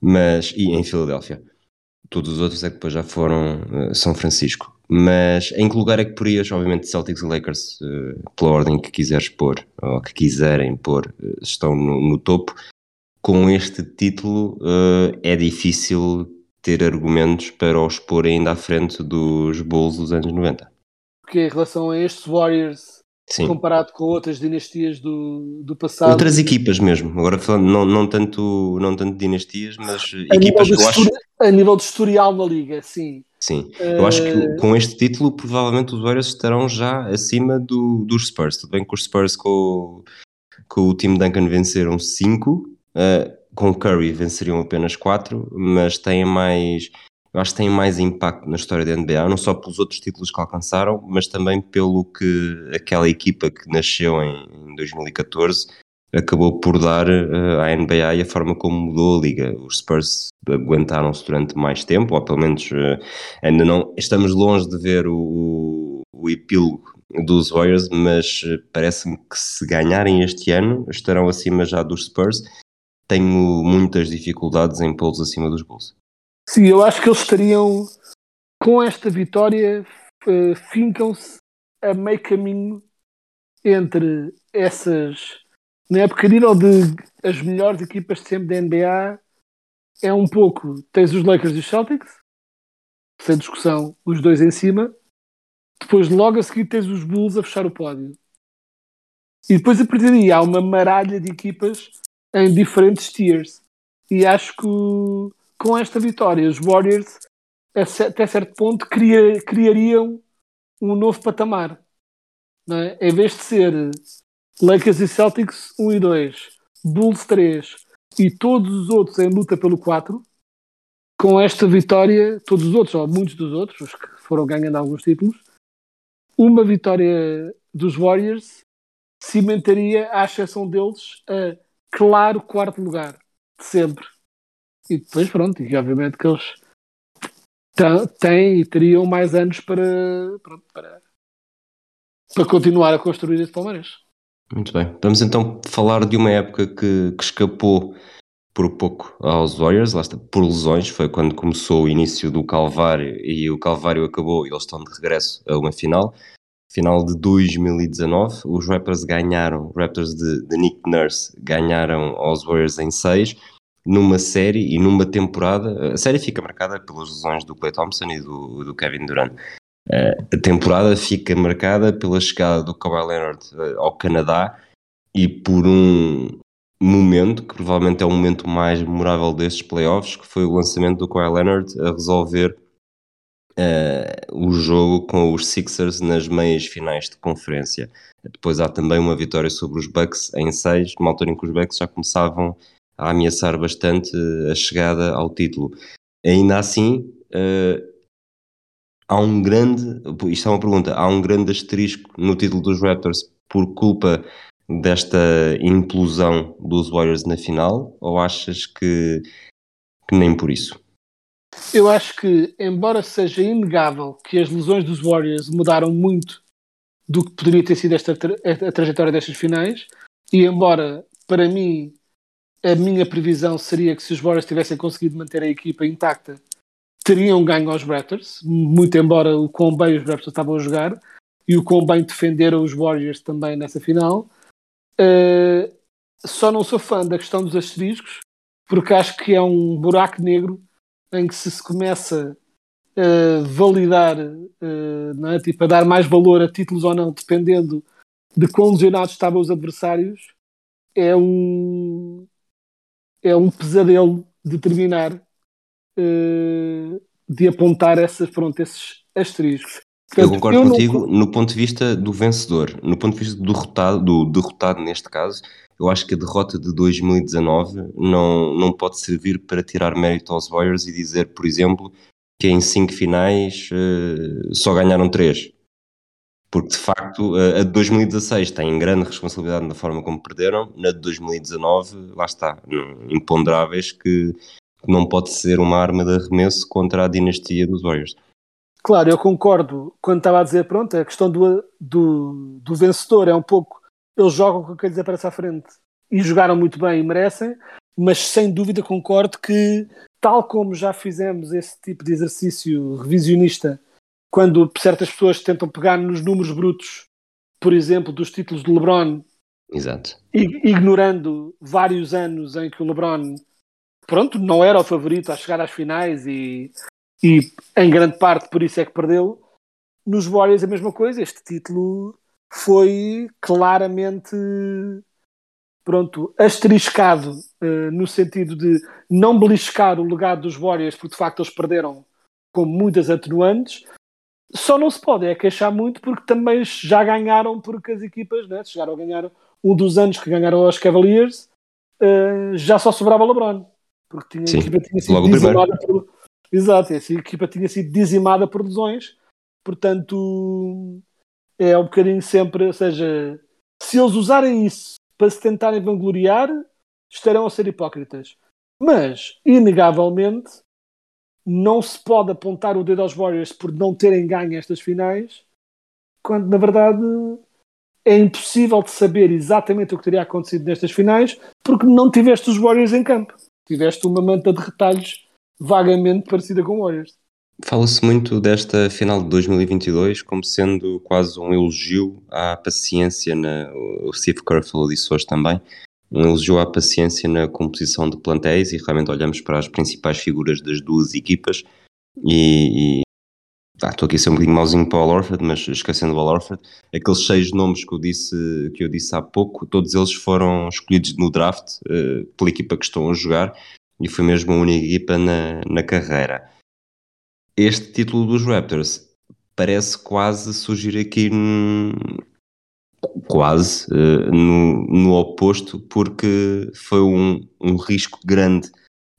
mas, e em Filadélfia. Todos os outros é que depois já foram uh, São Francisco. Mas em que lugar é que porias, obviamente, Celtics e Lakers, uh, pela ordem que quiseres pôr, ou que quiserem pôr, uh, estão no, no, topo. Com este título uh, é difícil ter argumentos para os pôr ainda à frente dos Bulls dos anos 90. Porque em relação a estes Warriors, Sim. comparado com outras dinastias do, do passado. Outras equipas mesmo, agora falando, não, não, tanto, não tanto dinastias, mas a equipas que eu acho. A nível de historial na liga, sim. Sim, eu acho que eh, com este título provavelmente os Warriors estarão já acima do, dos Spurs. Tudo bem que os Spurs com, com o time Duncan venceram 5, uh, com Curry venceriam apenas 4, mas têm mais, eu acho que têm mais impacto na história da NBA, não só pelos outros títulos que alcançaram, mas também pelo que aquela equipa que nasceu em, em 2014 acabou por dar uh, à NBA e a forma como mudou a liga. Os Spurs aguentaram-se durante mais tempo, ou pelo menos uh, ainda não estamos longe de ver o, o, epílogo dos Warriors, mas parece-me que se ganharem este ano estarão acima já dos Spurs. Tenho muitas dificuldades em pô-los acima dos Bulls. Sim, eu acho que eles estariam com esta vitória fincam-se a meio caminho entre essas na época de de as melhores equipas de sempre da NBA é um pouco, tens os Lakers e os Celtics, sem discussão, os dois em cima. Depois, logo a seguir, tens os Bulls a fechar o pódio. E depois, a partir daí, há uma maralha de equipas em diferentes tiers. E acho que com esta vitória, os Warriors, até certo ponto, cria- criariam um novo patamar. É? Em vez de ser Lakers e Celtics 1 e 2, Bulls 3 e todos os outros em luta pelo 4, com esta vitória, todos os outros, ou muitos dos outros, os que foram ganhando alguns títulos, uma vitória dos Warriors cimentaria, à exceção deles, a claro quarto lugar sempre. E depois, pronto, e obviamente que eles têm e teriam mais anos para, pronto, para, para continuar a construir esse Palmeiras. Muito bem. Vamos então falar de uma época que, que escapou por pouco aos Warriors, lá está, por lesões. Foi quando começou o início do Calvário e o Calvário acabou e eles estão de regresso a uma final. Final de 2019, os Raptors ganharam, Raptors de, de Nick Nurse ganharam aos Warriors em 6, numa série e numa temporada. A série fica marcada pelas lesões do Clay Thompson e do, do Kevin Durant. Eh, a temporada fica marcada pela chegada do Kawhi Leonard eh, ao Canadá e por um momento que provavelmente é o momento mais memorável destes playoffs, que foi o lançamento do Kawhi Leonard a resolver eh, o jogo com os Sixers nas meias finais de conferência. Depois há também uma vitória sobre os Bucks em 6, numa altura em que os Bucks já começavam a ameaçar bastante a chegada ao título. Ainda assim, eh, há um grande, isto é uma pergunta, há um grande asterisco no título dos Raptors por culpa desta implosão dos Warriors na final, ou achas que, que nem por isso? Eu acho que, embora seja inegável que as lesões dos Warriors mudaram muito do que poderia ter sido esta, tra- a trajetória destas finais, e embora, para mim, a minha previsão seria que se os Warriors tivessem conseguido manter a equipa intacta, teriam ganho aos Raptors, muito embora o quão bem os Raptors estavam a jogar, e o quão bem defenderam os Warriors também nessa final. Uh, só não sou fã da questão dos asteriscos, porque acho que é um buraco negro em que se, se começa a validar, uh, não é? tipo, a dar mais valor a títulos ou não, dependendo de quão lesionados estavam os adversários, é um, é um pesadelo determinar uh, de apontar essas, pronto, esses asteriscos. Eu concordo eu contigo não... no ponto de vista do vencedor, no ponto de vista do derrotado, do derrotado neste caso, eu acho que a derrota de 2019 não, não pode servir para tirar mérito aos Warriors e dizer, por exemplo, que em cinco finais uh, só ganharam três. Porque de facto a de 2016 tem grande responsabilidade na forma como perderam, na de 2019, lá está, imponderáveis que não pode ser uma arma de arremesso contra a dinastia dos Warriors. Claro, eu concordo quando estava a dizer, pronto, a questão do, do, do vencedor é um pouco, eles jogam com o que lhes aparece à frente e jogaram muito bem e merecem, mas sem dúvida concordo que, tal como já fizemos esse tipo de exercício revisionista, quando certas pessoas tentam pegar nos números brutos, por exemplo, dos títulos de LeBron, Exato. ignorando vários anos em que o LeBron, pronto, não era o favorito a chegar às finais e e em grande parte por isso é que perdeu. Nos Warriors a mesma coisa, este título foi claramente pronto, asteriscado uh, no sentido de não beliscar o legado dos Warriors, porque de facto eles perderam com muitas atenuantes. Só não se pode é queixar muito porque também já ganharam porque as equipas né, chegaram a ganhar um dos anos que ganharam aos Cavaliers, uh, já só sobrava LeBron, porque tinha, Sim, a equipa tinha sido logo dizimada por, Exato, essa equipa tinha sido dizimada por lesões, portanto é um bocadinho sempre, ou seja, se eles usarem isso para se tentarem vangloriar, estarão a ser hipócritas. Mas, inegavelmente, não se pode apontar o dedo aos Warriors por não terem ganho estas finais, quando na verdade é impossível de saber exatamente o que teria acontecido nestas finais, porque não tiveste os Warriors em campo. Tiveste uma manta de retalhos vagamente parecida com Warriors. Fala-se muito desta final de 2022 como sendo quase um elogio à paciência, na, o Steve Kerr falou disso hoje também, um elogio à paciência na composição de plantéis e realmente olhamos para as principais figuras das duas equipas e, ah, estou aqui a ser um bocadinho mauzinho para o Al Horford, mas esquecendo o Al Horford, aqueles seis nomes que eu disse, que eu disse há pouco, todos eles foram escolhidos no draft uh, pela equipa que estão a jogar e foi mesmo a única equipa na, na carreira. Este título dos Raptors parece quase surgir aqui quase uh, no, no oposto, porque foi um, um risco grande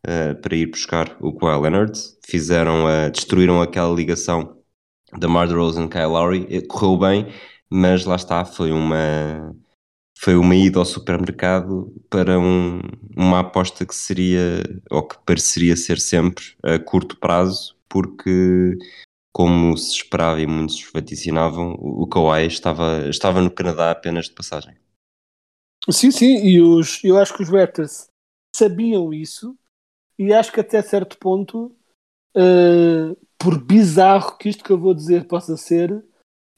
uh, para ir buscar o Kawhi Leonard. Fizeram, uh, destruíram aquela ligação da Mar Rose e Kyle Lowry. Correu bem, mas lá está, foi uma foi uma ida ao supermercado para um, uma aposta que seria, ou que pareceria ser sempre a curto prazo, porque como se esperava e muitos vaticinavam, o Kawhi estava, estava no Canadá apenas de passagem. Sim, sim, e os, eu acho que os Raptors sabiam isso e acho que até certo ponto, uh, por bizarro que isto que eu vou dizer possa ser,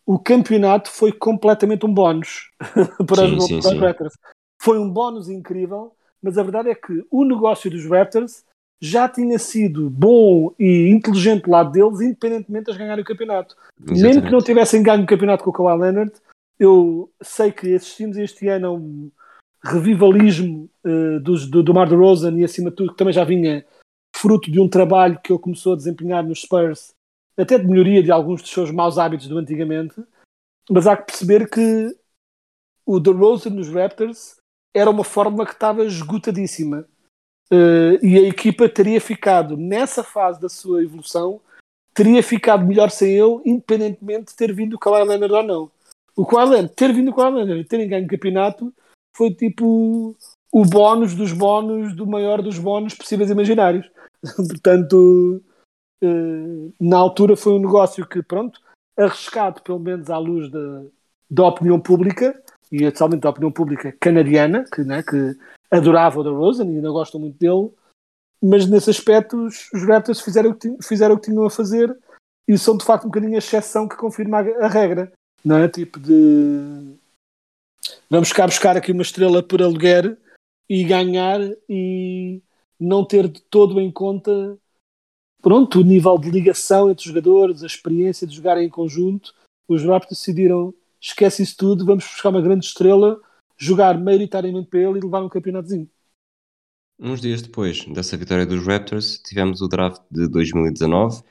o campeonato foi completamente um bónus para, sim, os, sim, para os Raptors. Foi um bónus incrível, mas a verdade é que o negócio dos Raptors já tinha sido bom e inteligente do lado deles, independentemente de ganharem o campeonato. Exatamente. Mesmo que não tivessem ganho o campeonato com o Kawhi Leonard, eu sei que assistimos este ano a um revivalismo uh, dos, do, do Mar de Rosen e acima de tudo que também já vinha fruto de um trabalho que ele começou a desempenhar nos Spurs, até de melhoria de alguns dos seus maus hábitos do antigamente, mas há que perceber que o The Rosen nos Raptors era uma fórmula que estava esgotadíssima Uh, e a equipa teria ficado nessa fase da sua evolução teria ficado melhor sem ele, independentemente de ter vindo o Kawhi Leonard ou não. O Kawhi Leonard, ter vindo o Kawhi Leonard e terem ganho o campeonato foi tipo o bónus dos bónus do maior dos bónus possíveis imaginários. Portanto, na altura foi um negócio que, pronto, arriscado pelo menos à luz da, da opinião pública, e atualmente da opinião pública canadiana, que, né, que adorava o da Rosen e ainda gostam muito dele, mas nesse aspecto os, os Raptors fizeram o, que, fizeram o que tinham a fazer e são de facto um bocadinho a exceção que confirma a, a regra, não é? Tipo de vamos cá buscar aqui uma estrela por aluguer e ganhar e não ter de todo em conta pronto, o nível de ligação entre os jogadores, a experiência de jogarem em conjunto. Os Raptors decidiram esquece isso tudo, vamos buscar uma grande estrela jogar maioritariamente para ele e levar um campeonatozinho. Uns dias depois dessa vitória dos Raptors, tivemos o draft de 2019,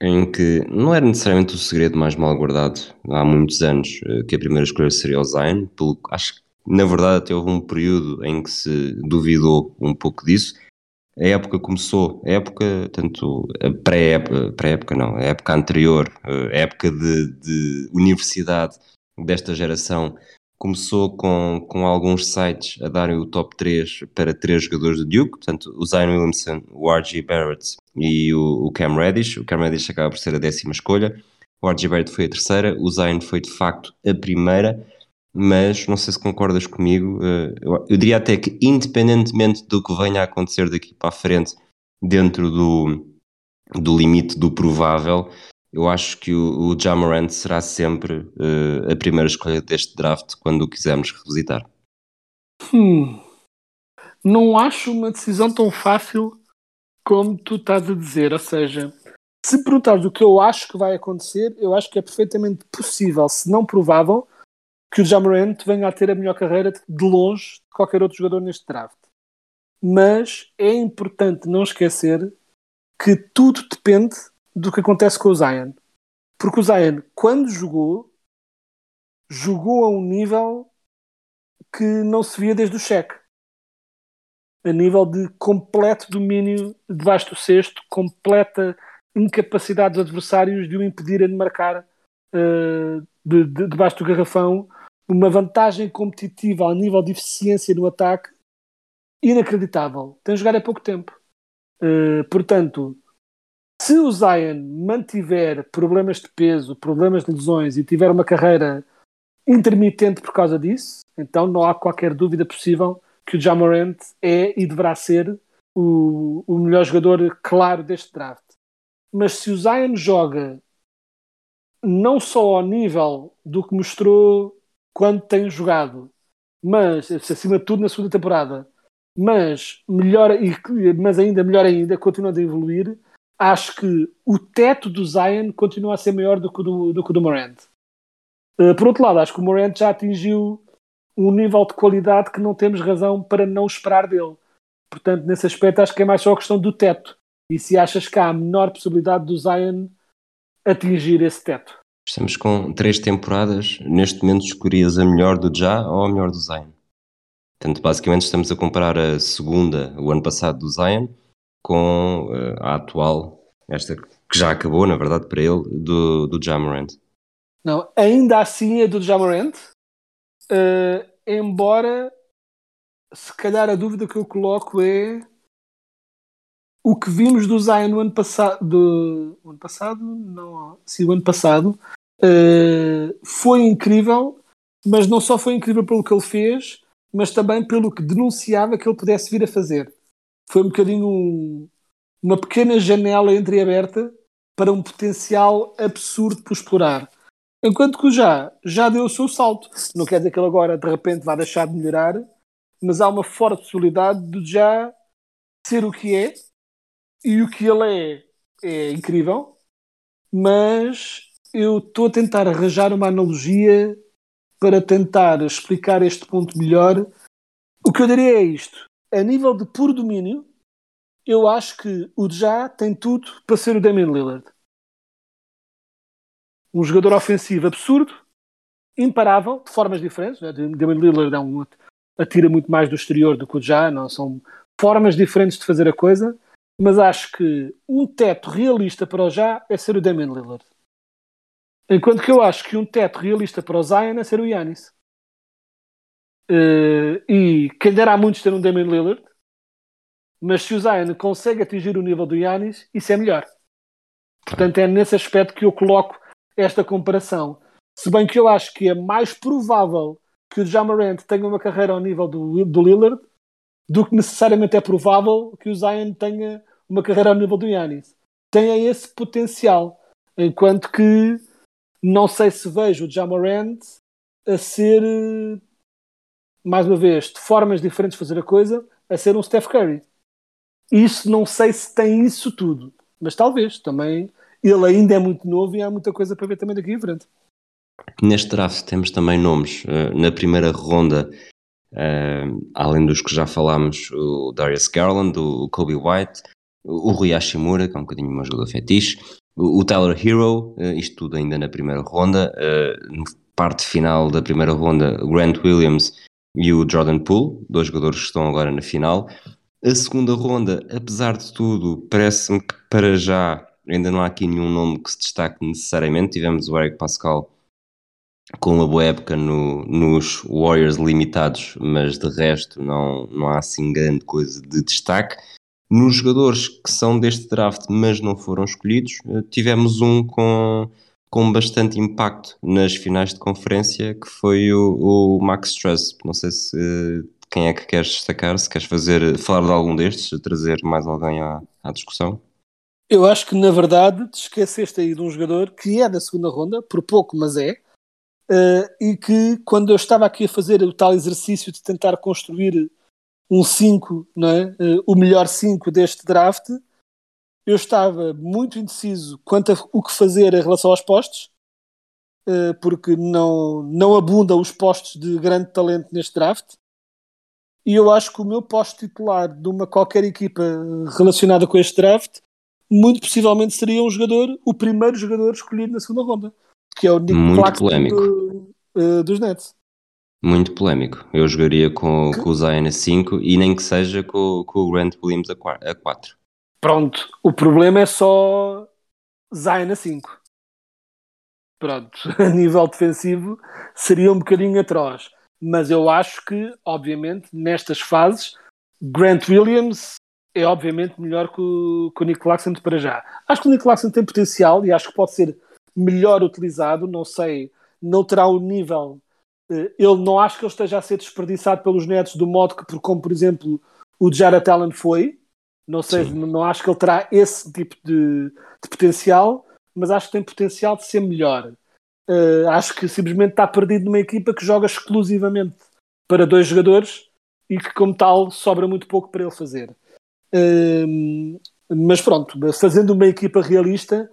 em que não era necessariamente o segredo mais mal guardado há muitos anos eh, que a primeira escolha seria o Zion. Pelo, acho que na verdade até houve um período em que se duvidou um pouco disso. A época começou, a época, tanto pré-época, pré-época não, a época anterior, eh, a época de, de universidade desta geração começou com, com alguns sites a darem o top 3 para três jogadores do Duke, portanto o Zion Williamson, o R.G. Barrett e o, o, Cam Reddish. O Cam Reddish acaba por ser a décima escolha, o R.G. Barrett foi a terceira, o Zion foi de facto a primeira, mas não sei se concordas comigo, eh, eu, diria até que independentemente do que venha a acontecer daqui para a frente, dentro do, do limite do provável, eu acho que o, o Jamarant será sempre uh, a primeira escolha deste draft quando o quisermos revisitar. Hum. Não acho uma decisão tão fácil como tu estás a dizer. Ou seja, se perguntares o que eu acho que vai acontecer, eu acho que é perfeitamente possível, se não provável, que o Jamarant venha a ter a melhor carreira de longe de qualquer outro jogador neste draft. Mas é importante não esquecer que tudo depende do que acontece com o Zion. Porque o Zion, quando jogou, jogou a um nível que não se via desde o cheque. A nível de completo domínio debaixo do cesto, completa incapacidade dos adversários de o impedirem de marcar uh, de, de, debaixo do garrafão, uma vantagem competitiva a nível de eficiência no ataque inacreditável. Tem jogado há pouco tempo. Uh, portanto, se o Zion mantiver problemas de peso, problemas de lesões e tiver uma carreira intermitente por causa disso, então não há qualquer dúvida possível que o Jamorant é e deverá ser o, o melhor jogador claro deste draft. Mas se o Zion joga não só ao nível do que mostrou quando tem jogado, mas acima de tudo na segunda temporada, mas melhor e mas ainda melhor ainda, continuando a evoluir, acho que o teto do Zion continua a ser maior do que do, do, que do Morant. Uh, por outro lado, acho que o Morant já atingiu um nível de qualidade que não temos razão para não esperar dele. Portanto, nesse aspecto, acho que é mais só a questão do teto. E se achas que há a menor possibilidade do Zion atingir esse teto? Estamos com três temporadas. Neste momento, escolhias a melhor do Já ou a melhor do Zion? Portanto, basicamente, estamos a comparar a segunda, o ano passado, do Zion, com uh, a atual, esta que já acabou, na verdade, para ele, do, do Jamorant. Não, ainda assim é do Jamorant, uh, embora se calhar a dúvida que eu coloco é o que vimos do Zion no ano passado, do, ano passado, não, sim, o ano passado, uh, foi incrível, mas não só foi incrível pelo que ele fez, mas também pelo que denunciava que ele pudesse vir a fazer. Foi um bocadinho um, uma pequena janela entreaberta para um potencial absurdo por explorar. Enquanto que o já, já deu o seu salto. Não quer dizer que ele agora de repente vá deixar de melhorar, mas há uma forte possibilidade de já ser o que é e o que ele é é incrível, mas eu estou a tentar arranjar uma analogia para tentar explicar este ponto melhor. O que eu diria é isto: a nível de puro domínio, eu acho que o já tem tudo para ser o Damian Lillard. Um jogador ofensivo absurdo, imparável, de formas diferentes. Né? Damian Lillard é um, atira muito mais do exterior do que o já, não são formas diferentes de fazer a coisa, mas acho que um teto realista para o já é ser o Damian Lillard. Enquanto que eu acho que um teto realista para o Zion é ser o Yanis. Uh, e quem dera muitos ter um Damian Lillard, mas se o Zion consegue atingir o nível do Yanis, isso é melhor. Portanto, é nesse aspecto que eu coloco esta comparação. Se bem que eu acho que é mais provável que o Jamarant tenha uma carreira ao nível do, do Lillard do que necessariamente é provável que o Zion tenha uma carreira ao nível do Yanis. Tem esse potencial. Enquanto que não sei se vejo o Jamarant a ser, mais uma vez, de formas diferentes de fazer a coisa, a ser um Steph Curry. Isso não sei se tem isso tudo, mas talvez também. Ele ainda é muito novo e há muita coisa para ver também daqui em frente. Neste draft temos também nomes. Uh, na primeira ronda, uh, além dos que já falámos, o Darius Garland, o Kobe White, o Rui Hashimura, que é um bocadinho uma jogador fetiche, o, o Tyler Hero, uh, isto tudo ainda na primeira ronda. no parte final da primeira ronda, o Grant Williams e o Jordan Poole, dois jogadores que estão agora na final. A segunda ronda, apesar de tudo, parece-me que para já ainda não há aqui nenhum nome que se destaque necessariamente. Tivemos o Eric Pascal com uma boa época no, nos Warriors limitados, mas de resto não, não há assim grande coisa de destaque. Nos jogadores que são deste draft, mas não foram escolhidos, eh, tivemos um com, com bastante impacto nas finais de conferência, que foi o, o Max Stress. Não sei se quem é que queres destacar, se queres fazer, falar de algum destes, trazer mais alguém à, à discussão. Eu acho que na verdade te esqueceste aí de um jogador que é da segunda ronda, por pouco, mas é, uh, e que quando eu estava aqui a fazer o tal exercício de tentar construir um 5, é? uh, o melhor 5 deste draft, eu estava muito indeciso quanto a o que fazer em relação aos postos, uh, porque não, não abundam os postos de grande talento neste draft. E eu acho que o meu posto titular de uma qualquer equipa relacionada com este draft muito possivelmente seria um jogador, o primeiro jogador escolhido na segunda ronda, que é o Nick muito polémico. Do, uh, dos Nets. Muito polémico. Eu jogaria com, com o Zion a 5 e nem que seja com, com o Grant Williams a 4. Pronto, o problema é só Zion a 5. Pronto, a nível defensivo seria um bocadinho atroz. Mas eu acho que, obviamente, nestas fases, Grant Williams é obviamente melhor que o, que o Nick Claxton para já. Acho que o Nick Claxton tem potencial e acho que pode ser melhor utilizado. Não sei, não terá o nível. Eh, ele não acho que ele esteja a ser desperdiçado pelos netos do modo que, como por exemplo, o Jared Allen foi. Não sei, Sim. não acho que ele terá esse tipo de, de, potencial, mas acho que tem potencial de ser melhor. Uh, acho que simplesmente está perdido numa equipa que joga exclusivamente para dois jogadores e que, como tal, sobra muito pouco para ele fazer. Um, Mas pronto, fazendo uma equipa realista,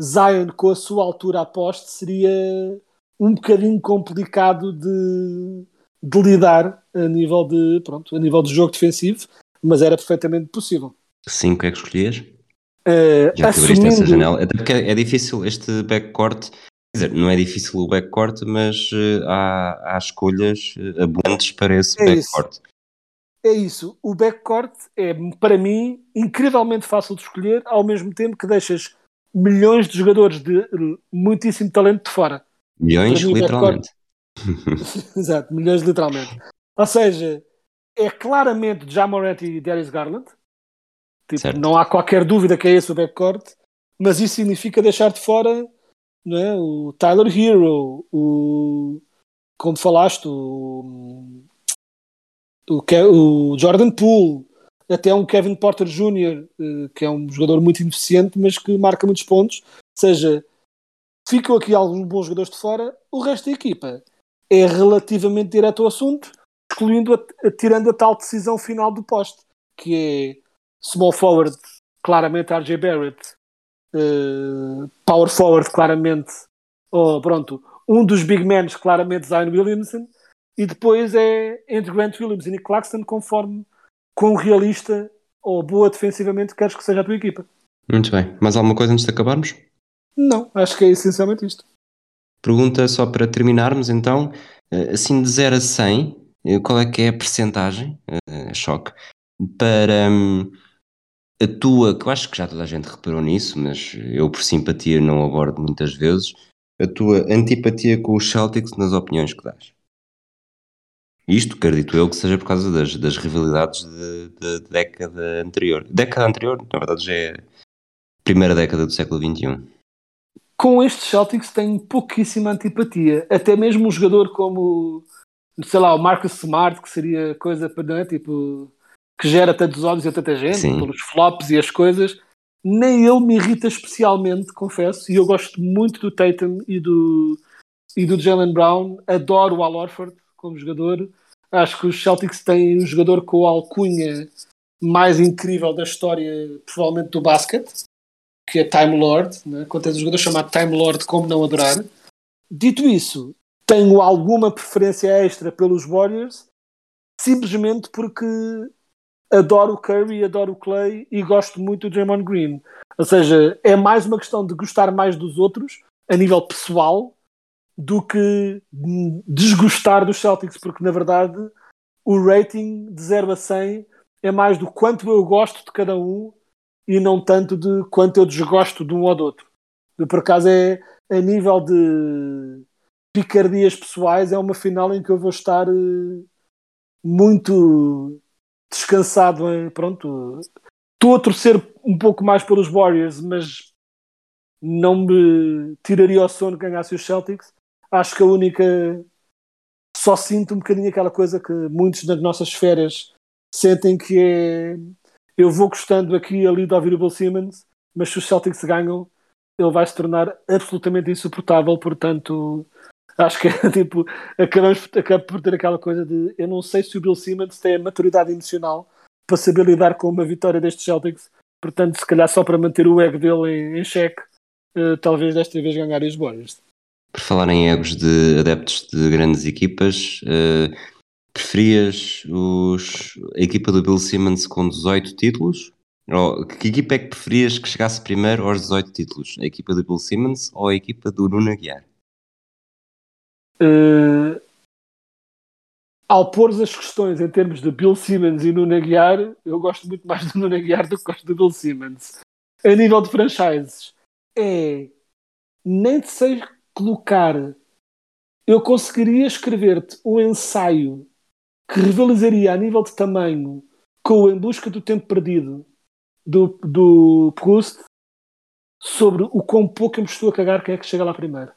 Zion com a sua altura a poste seria um bocadinho complicado de, de lidar a nível de pronto, a nível de jogo defensivo, mas era perfeitamente possível. 5 é que escolhias? Uh, Já abriste essa janela. Até porque é difícil este backcourt. Quer dizer, não é difícil o backcourt, mas uh, há, há escolhas uh, abundantes para esse É backcourt. É isso. O backcourt é, para mim, incrivelmente fácil de escolher, ao mesmo tempo que deixas milhões de jogadores de muitíssimo talento de fora. Milhões, mim, literalmente. Exato, milhões literalmente. Ou seja, é claramente Jamorant e Darius Garland. Tipo, não há qualquer dúvida que é esse o backcourt, mas isso significa deixar de fora não é? o Tyler Hero, o como falaste, o, o, o Jordan Poole, até um Kevin Porter Jr., eh, que é um jogador muito ineficiente, mas que marca muitos pontos. Ou seja, ficam aqui alguns bons jogadores de fora, o resto da equipa é relativamente direto ao assunto, excluindo a, tirando a tal decisão final do poste, que é small forward, claramente RJ Barrett, eh, power forward, claramente, ou pronto, um dos big men, claramente Zion Williamson, e depois é entre Grant Williams e Nick Claxton, conforme quão realista ou boa defensivamente queres que seja a tua equipa. Muito bem. Mais alguma coisa antes de acabarmos? Não, acho que é essencialmente isto. Pergunta só para terminarmos então, eh, assim de 0 a 100, eh, qual é que é a percentagem, eh, choque, para hum, a tua, que eu acho que já toda a gente reparou nisso, mas eu por simpatia não abordo muitas vezes, a tua antipatia com os Celtics nas opiniões que dás. Isto, acredito eu, que seja por causa das, das rivalidades de- da década anterior. Década anterior, na verdade já é a primeira década do século XXI. com estes Celtics tenho pouquíssima antipatia. Até mesmo um jogador como, sei lá, o Marcus Smart, que seria coisa para, é? Tipo, que gera tantos olhos a tanta gente, Sim. pelos flops e as coisas, nem ele me irrita especialmente, confesso, e eu gosto muito do Tatum e do, e do Jalen Brown. Adoro o Al Horford como jogador. Acho que os Celtics têm um jogador com a alcunha mais incrível da história, provavelmente do basquete que é Time Lord, né? quando tens um jogador chamado Time Lord, como não adorar. Dito isso, tenho alguma preferência extra pelos Warriors, simplesmente porque adoro o Curry, adoro o Clay e gosto muito do Draymond Green. Ou seja, é mais uma questão de gostar mais dos outros, a nível pessoal, do que desgostar dos Celtics, porque na verdade o rating de 0 a 100 é mais do quanto eu gosto de cada um e não tanto de quanto eu desgosto de um ou do outro. Por acaso é a nível de picardias pessoais, é uma final em que eu vou estar eh, muito descansado. Pronto, estou a torcer um pouco mais pelos Warriors, mas não me tiraria o sono que ganhasse os Celtics. Acho que a única. Só sinto um bocadinho aquela coisa que muitos das nossas férias sentem que é eu vou gostando aqui ali de ouvir o Bill Simmons, mas se os Celtics ganham, ele vai se tornar absolutamente insuportável. Portanto, acho que é tipo, acabamos acabo por ter aquela coisa de eu não sei se o Bill Simmons tem a maturidade emocional para saber lidar com uma vitória destes Celtics. Portanto, se calhar só para manter o ego dele em, em xeque, eh, talvez desta vez ganhar os Warriors. Por falar em egos de adeptos de grandes equipas, eh, preferias os, a equipa do Bill Simmons com 18 títulos? Ou que equipa é que preferias que chegasse primeiro aos 18 títulos? A equipa do Bill Simmons ou a equipa do Nuno Aguiar? Eh, ao pôr as questões em termos de Bill Simmons e Nuno Aguiar, eu gosto muito mais do Nuno Aguiar do que gosto do Bill Simmons. A nível de franchises, é nem sei colocar. Eu conseguiria escrever-te um ensaio que rivalizaria a nível de tamanho com o Em Busca do Tempo Perdido do, do Proust sobre o quão pouco eu me estou a cagar quem é que chega lá primeiro.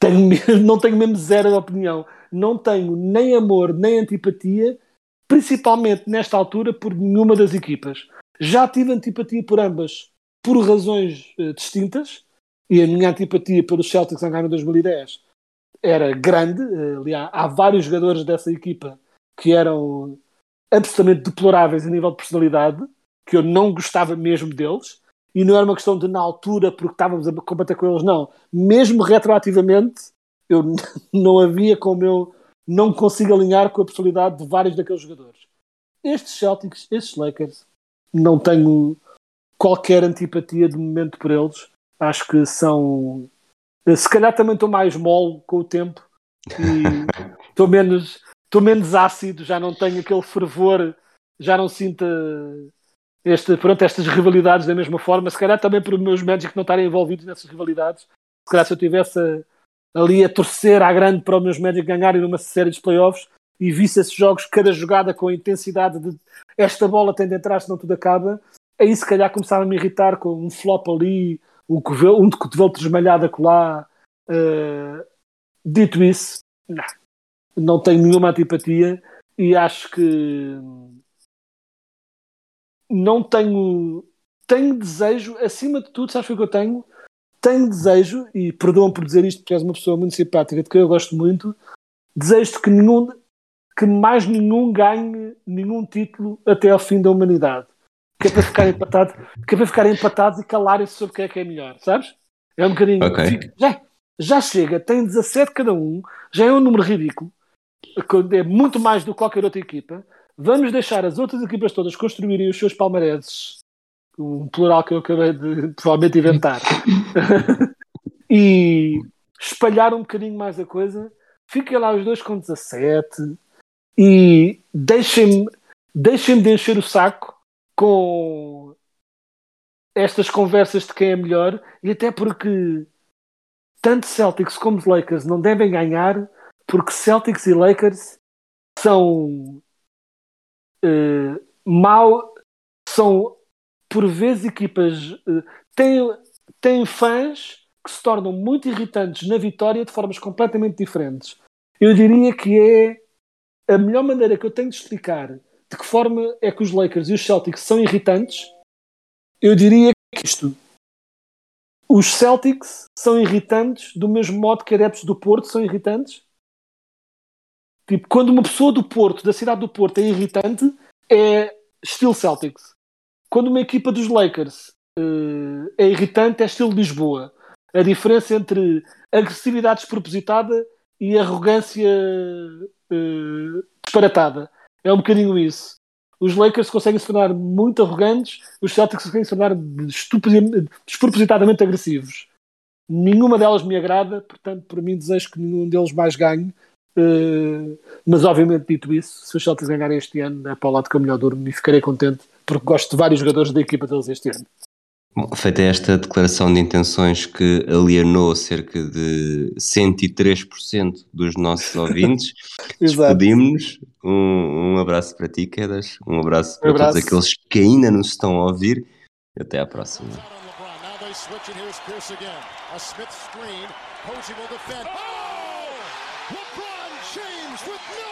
Tenho não tenho mesmo zero de opinião. Não tenho nem amor nem antipatia, principalmente nesta altura, por nenhuma das equipas. Já tive antipatia por ambas, por razões eh, distintas, e a minha antipatia pelos Celtics em ganho 2010 era grande. eh, aliás, há vários jogadores dessa equipa que eram absolutamente deploráveis a nível de personalidade. que eu não gostava mesmo deles, e não era uma questão de na altura porque estávamos a combater com eles, não. Mesmo retroativamente, eu não havia como eu não consigo alinhar com a personalidade de vários daqueles jogadores. Estes Celtics, estes Lakers, não tenho qualquer antipatia de momento por eles. Acho que são. Se calhar também estou mais mole com o tempo e estou menos, estou menos ácido, já não tenho aquele fervor, já não sinto este, pronto, estas rivalidades da mesma forma. Se calhar também por meus Magic não estarem envolvidos nessas rivalidades. Se calhar se eu tivesse ali a torcer à grande para os meus Magic ganharem numa série de playoffs e visse esses jogos, cada jogada com a intensidade de esta bola tem de entrar, senão tudo acaba, aí se calhar começava a me irritar com um flop ali, um, cotovelo, um de cotovelo desmalhado acolá. Uh, dito isso, não, não tenho nenhuma antipatia e acho que não tenho tenho desejo, acima de tudo, sabes o que eu tenho? Tenho desejo, e perdoam por dizer isto porque és uma pessoa muito simpática, de que eu gosto muito, desejo que nenhum que mais nenhum ganhe nenhum título até ao fim da humanidade. Que é para ficar empatado, que é para ficar empatados e calarem-se sobre quem é que é melhor, sabes? É um bocadinho. Ok. Já, já chega, tem 17 cada um, já é um número ridículo, é muito mais do que qualquer outra equipa. Vamos deixar as outras equipas todas construírem os seus palmareses, um plural que eu acabei de provavelmente inventar, e espalhar um bocadinho mais a coisa. Fiquem lá os dois com 17 e deixem-me deixem de encher o saco com estas conversas de quem é melhor e até porque tanto Celtics como Lakers não devem ganhar porque Celtics e Lakers são uh, mau, são por vezes equipas uh, têm, têm fãs que se tornam muito irritantes na vitória de formas completamente diferentes. Eu diria que é a melhor maneira que eu tenho de explicar de que forma é que os Lakers e os Celtics são irritantes. Eu diria que isto. Os Celtics são irritantes do mesmo modo que adeptos do Porto são irritantes. Tipo, quando uma pessoa do Porto, da cidade do Porto, é irritante, é estilo Celtics. Quando uma equipa dos Lakers uh, é irritante, é estilo Lisboa. A diferença entre agressividade despropositada e arrogância uh, disparatada. É um bocadinho isso. Os Lakers conseguem se tornar muito arrogantes, os Celtics conseguem se tornar despropositadamente agressivos. Nenhuma delas me agrada, portanto, para mim, desejo que nenhum deles mais ganhe. Uh, mas, obviamente, dito isso, se os Celtics ganharem este ano, é para o lado que eu melhor durmo e ficarei contente, porque gosto de vários jogadores da equipa deles este ano. Feita esta declaração de intenções que alienou cerca de 103% dos nossos ouvintes, despedimos-nos. Um, um, abraço para ti, Quedas. Um abraço para um abraço. todos aqueles que ainda nos estão a ouvir. E até à próxima. Boston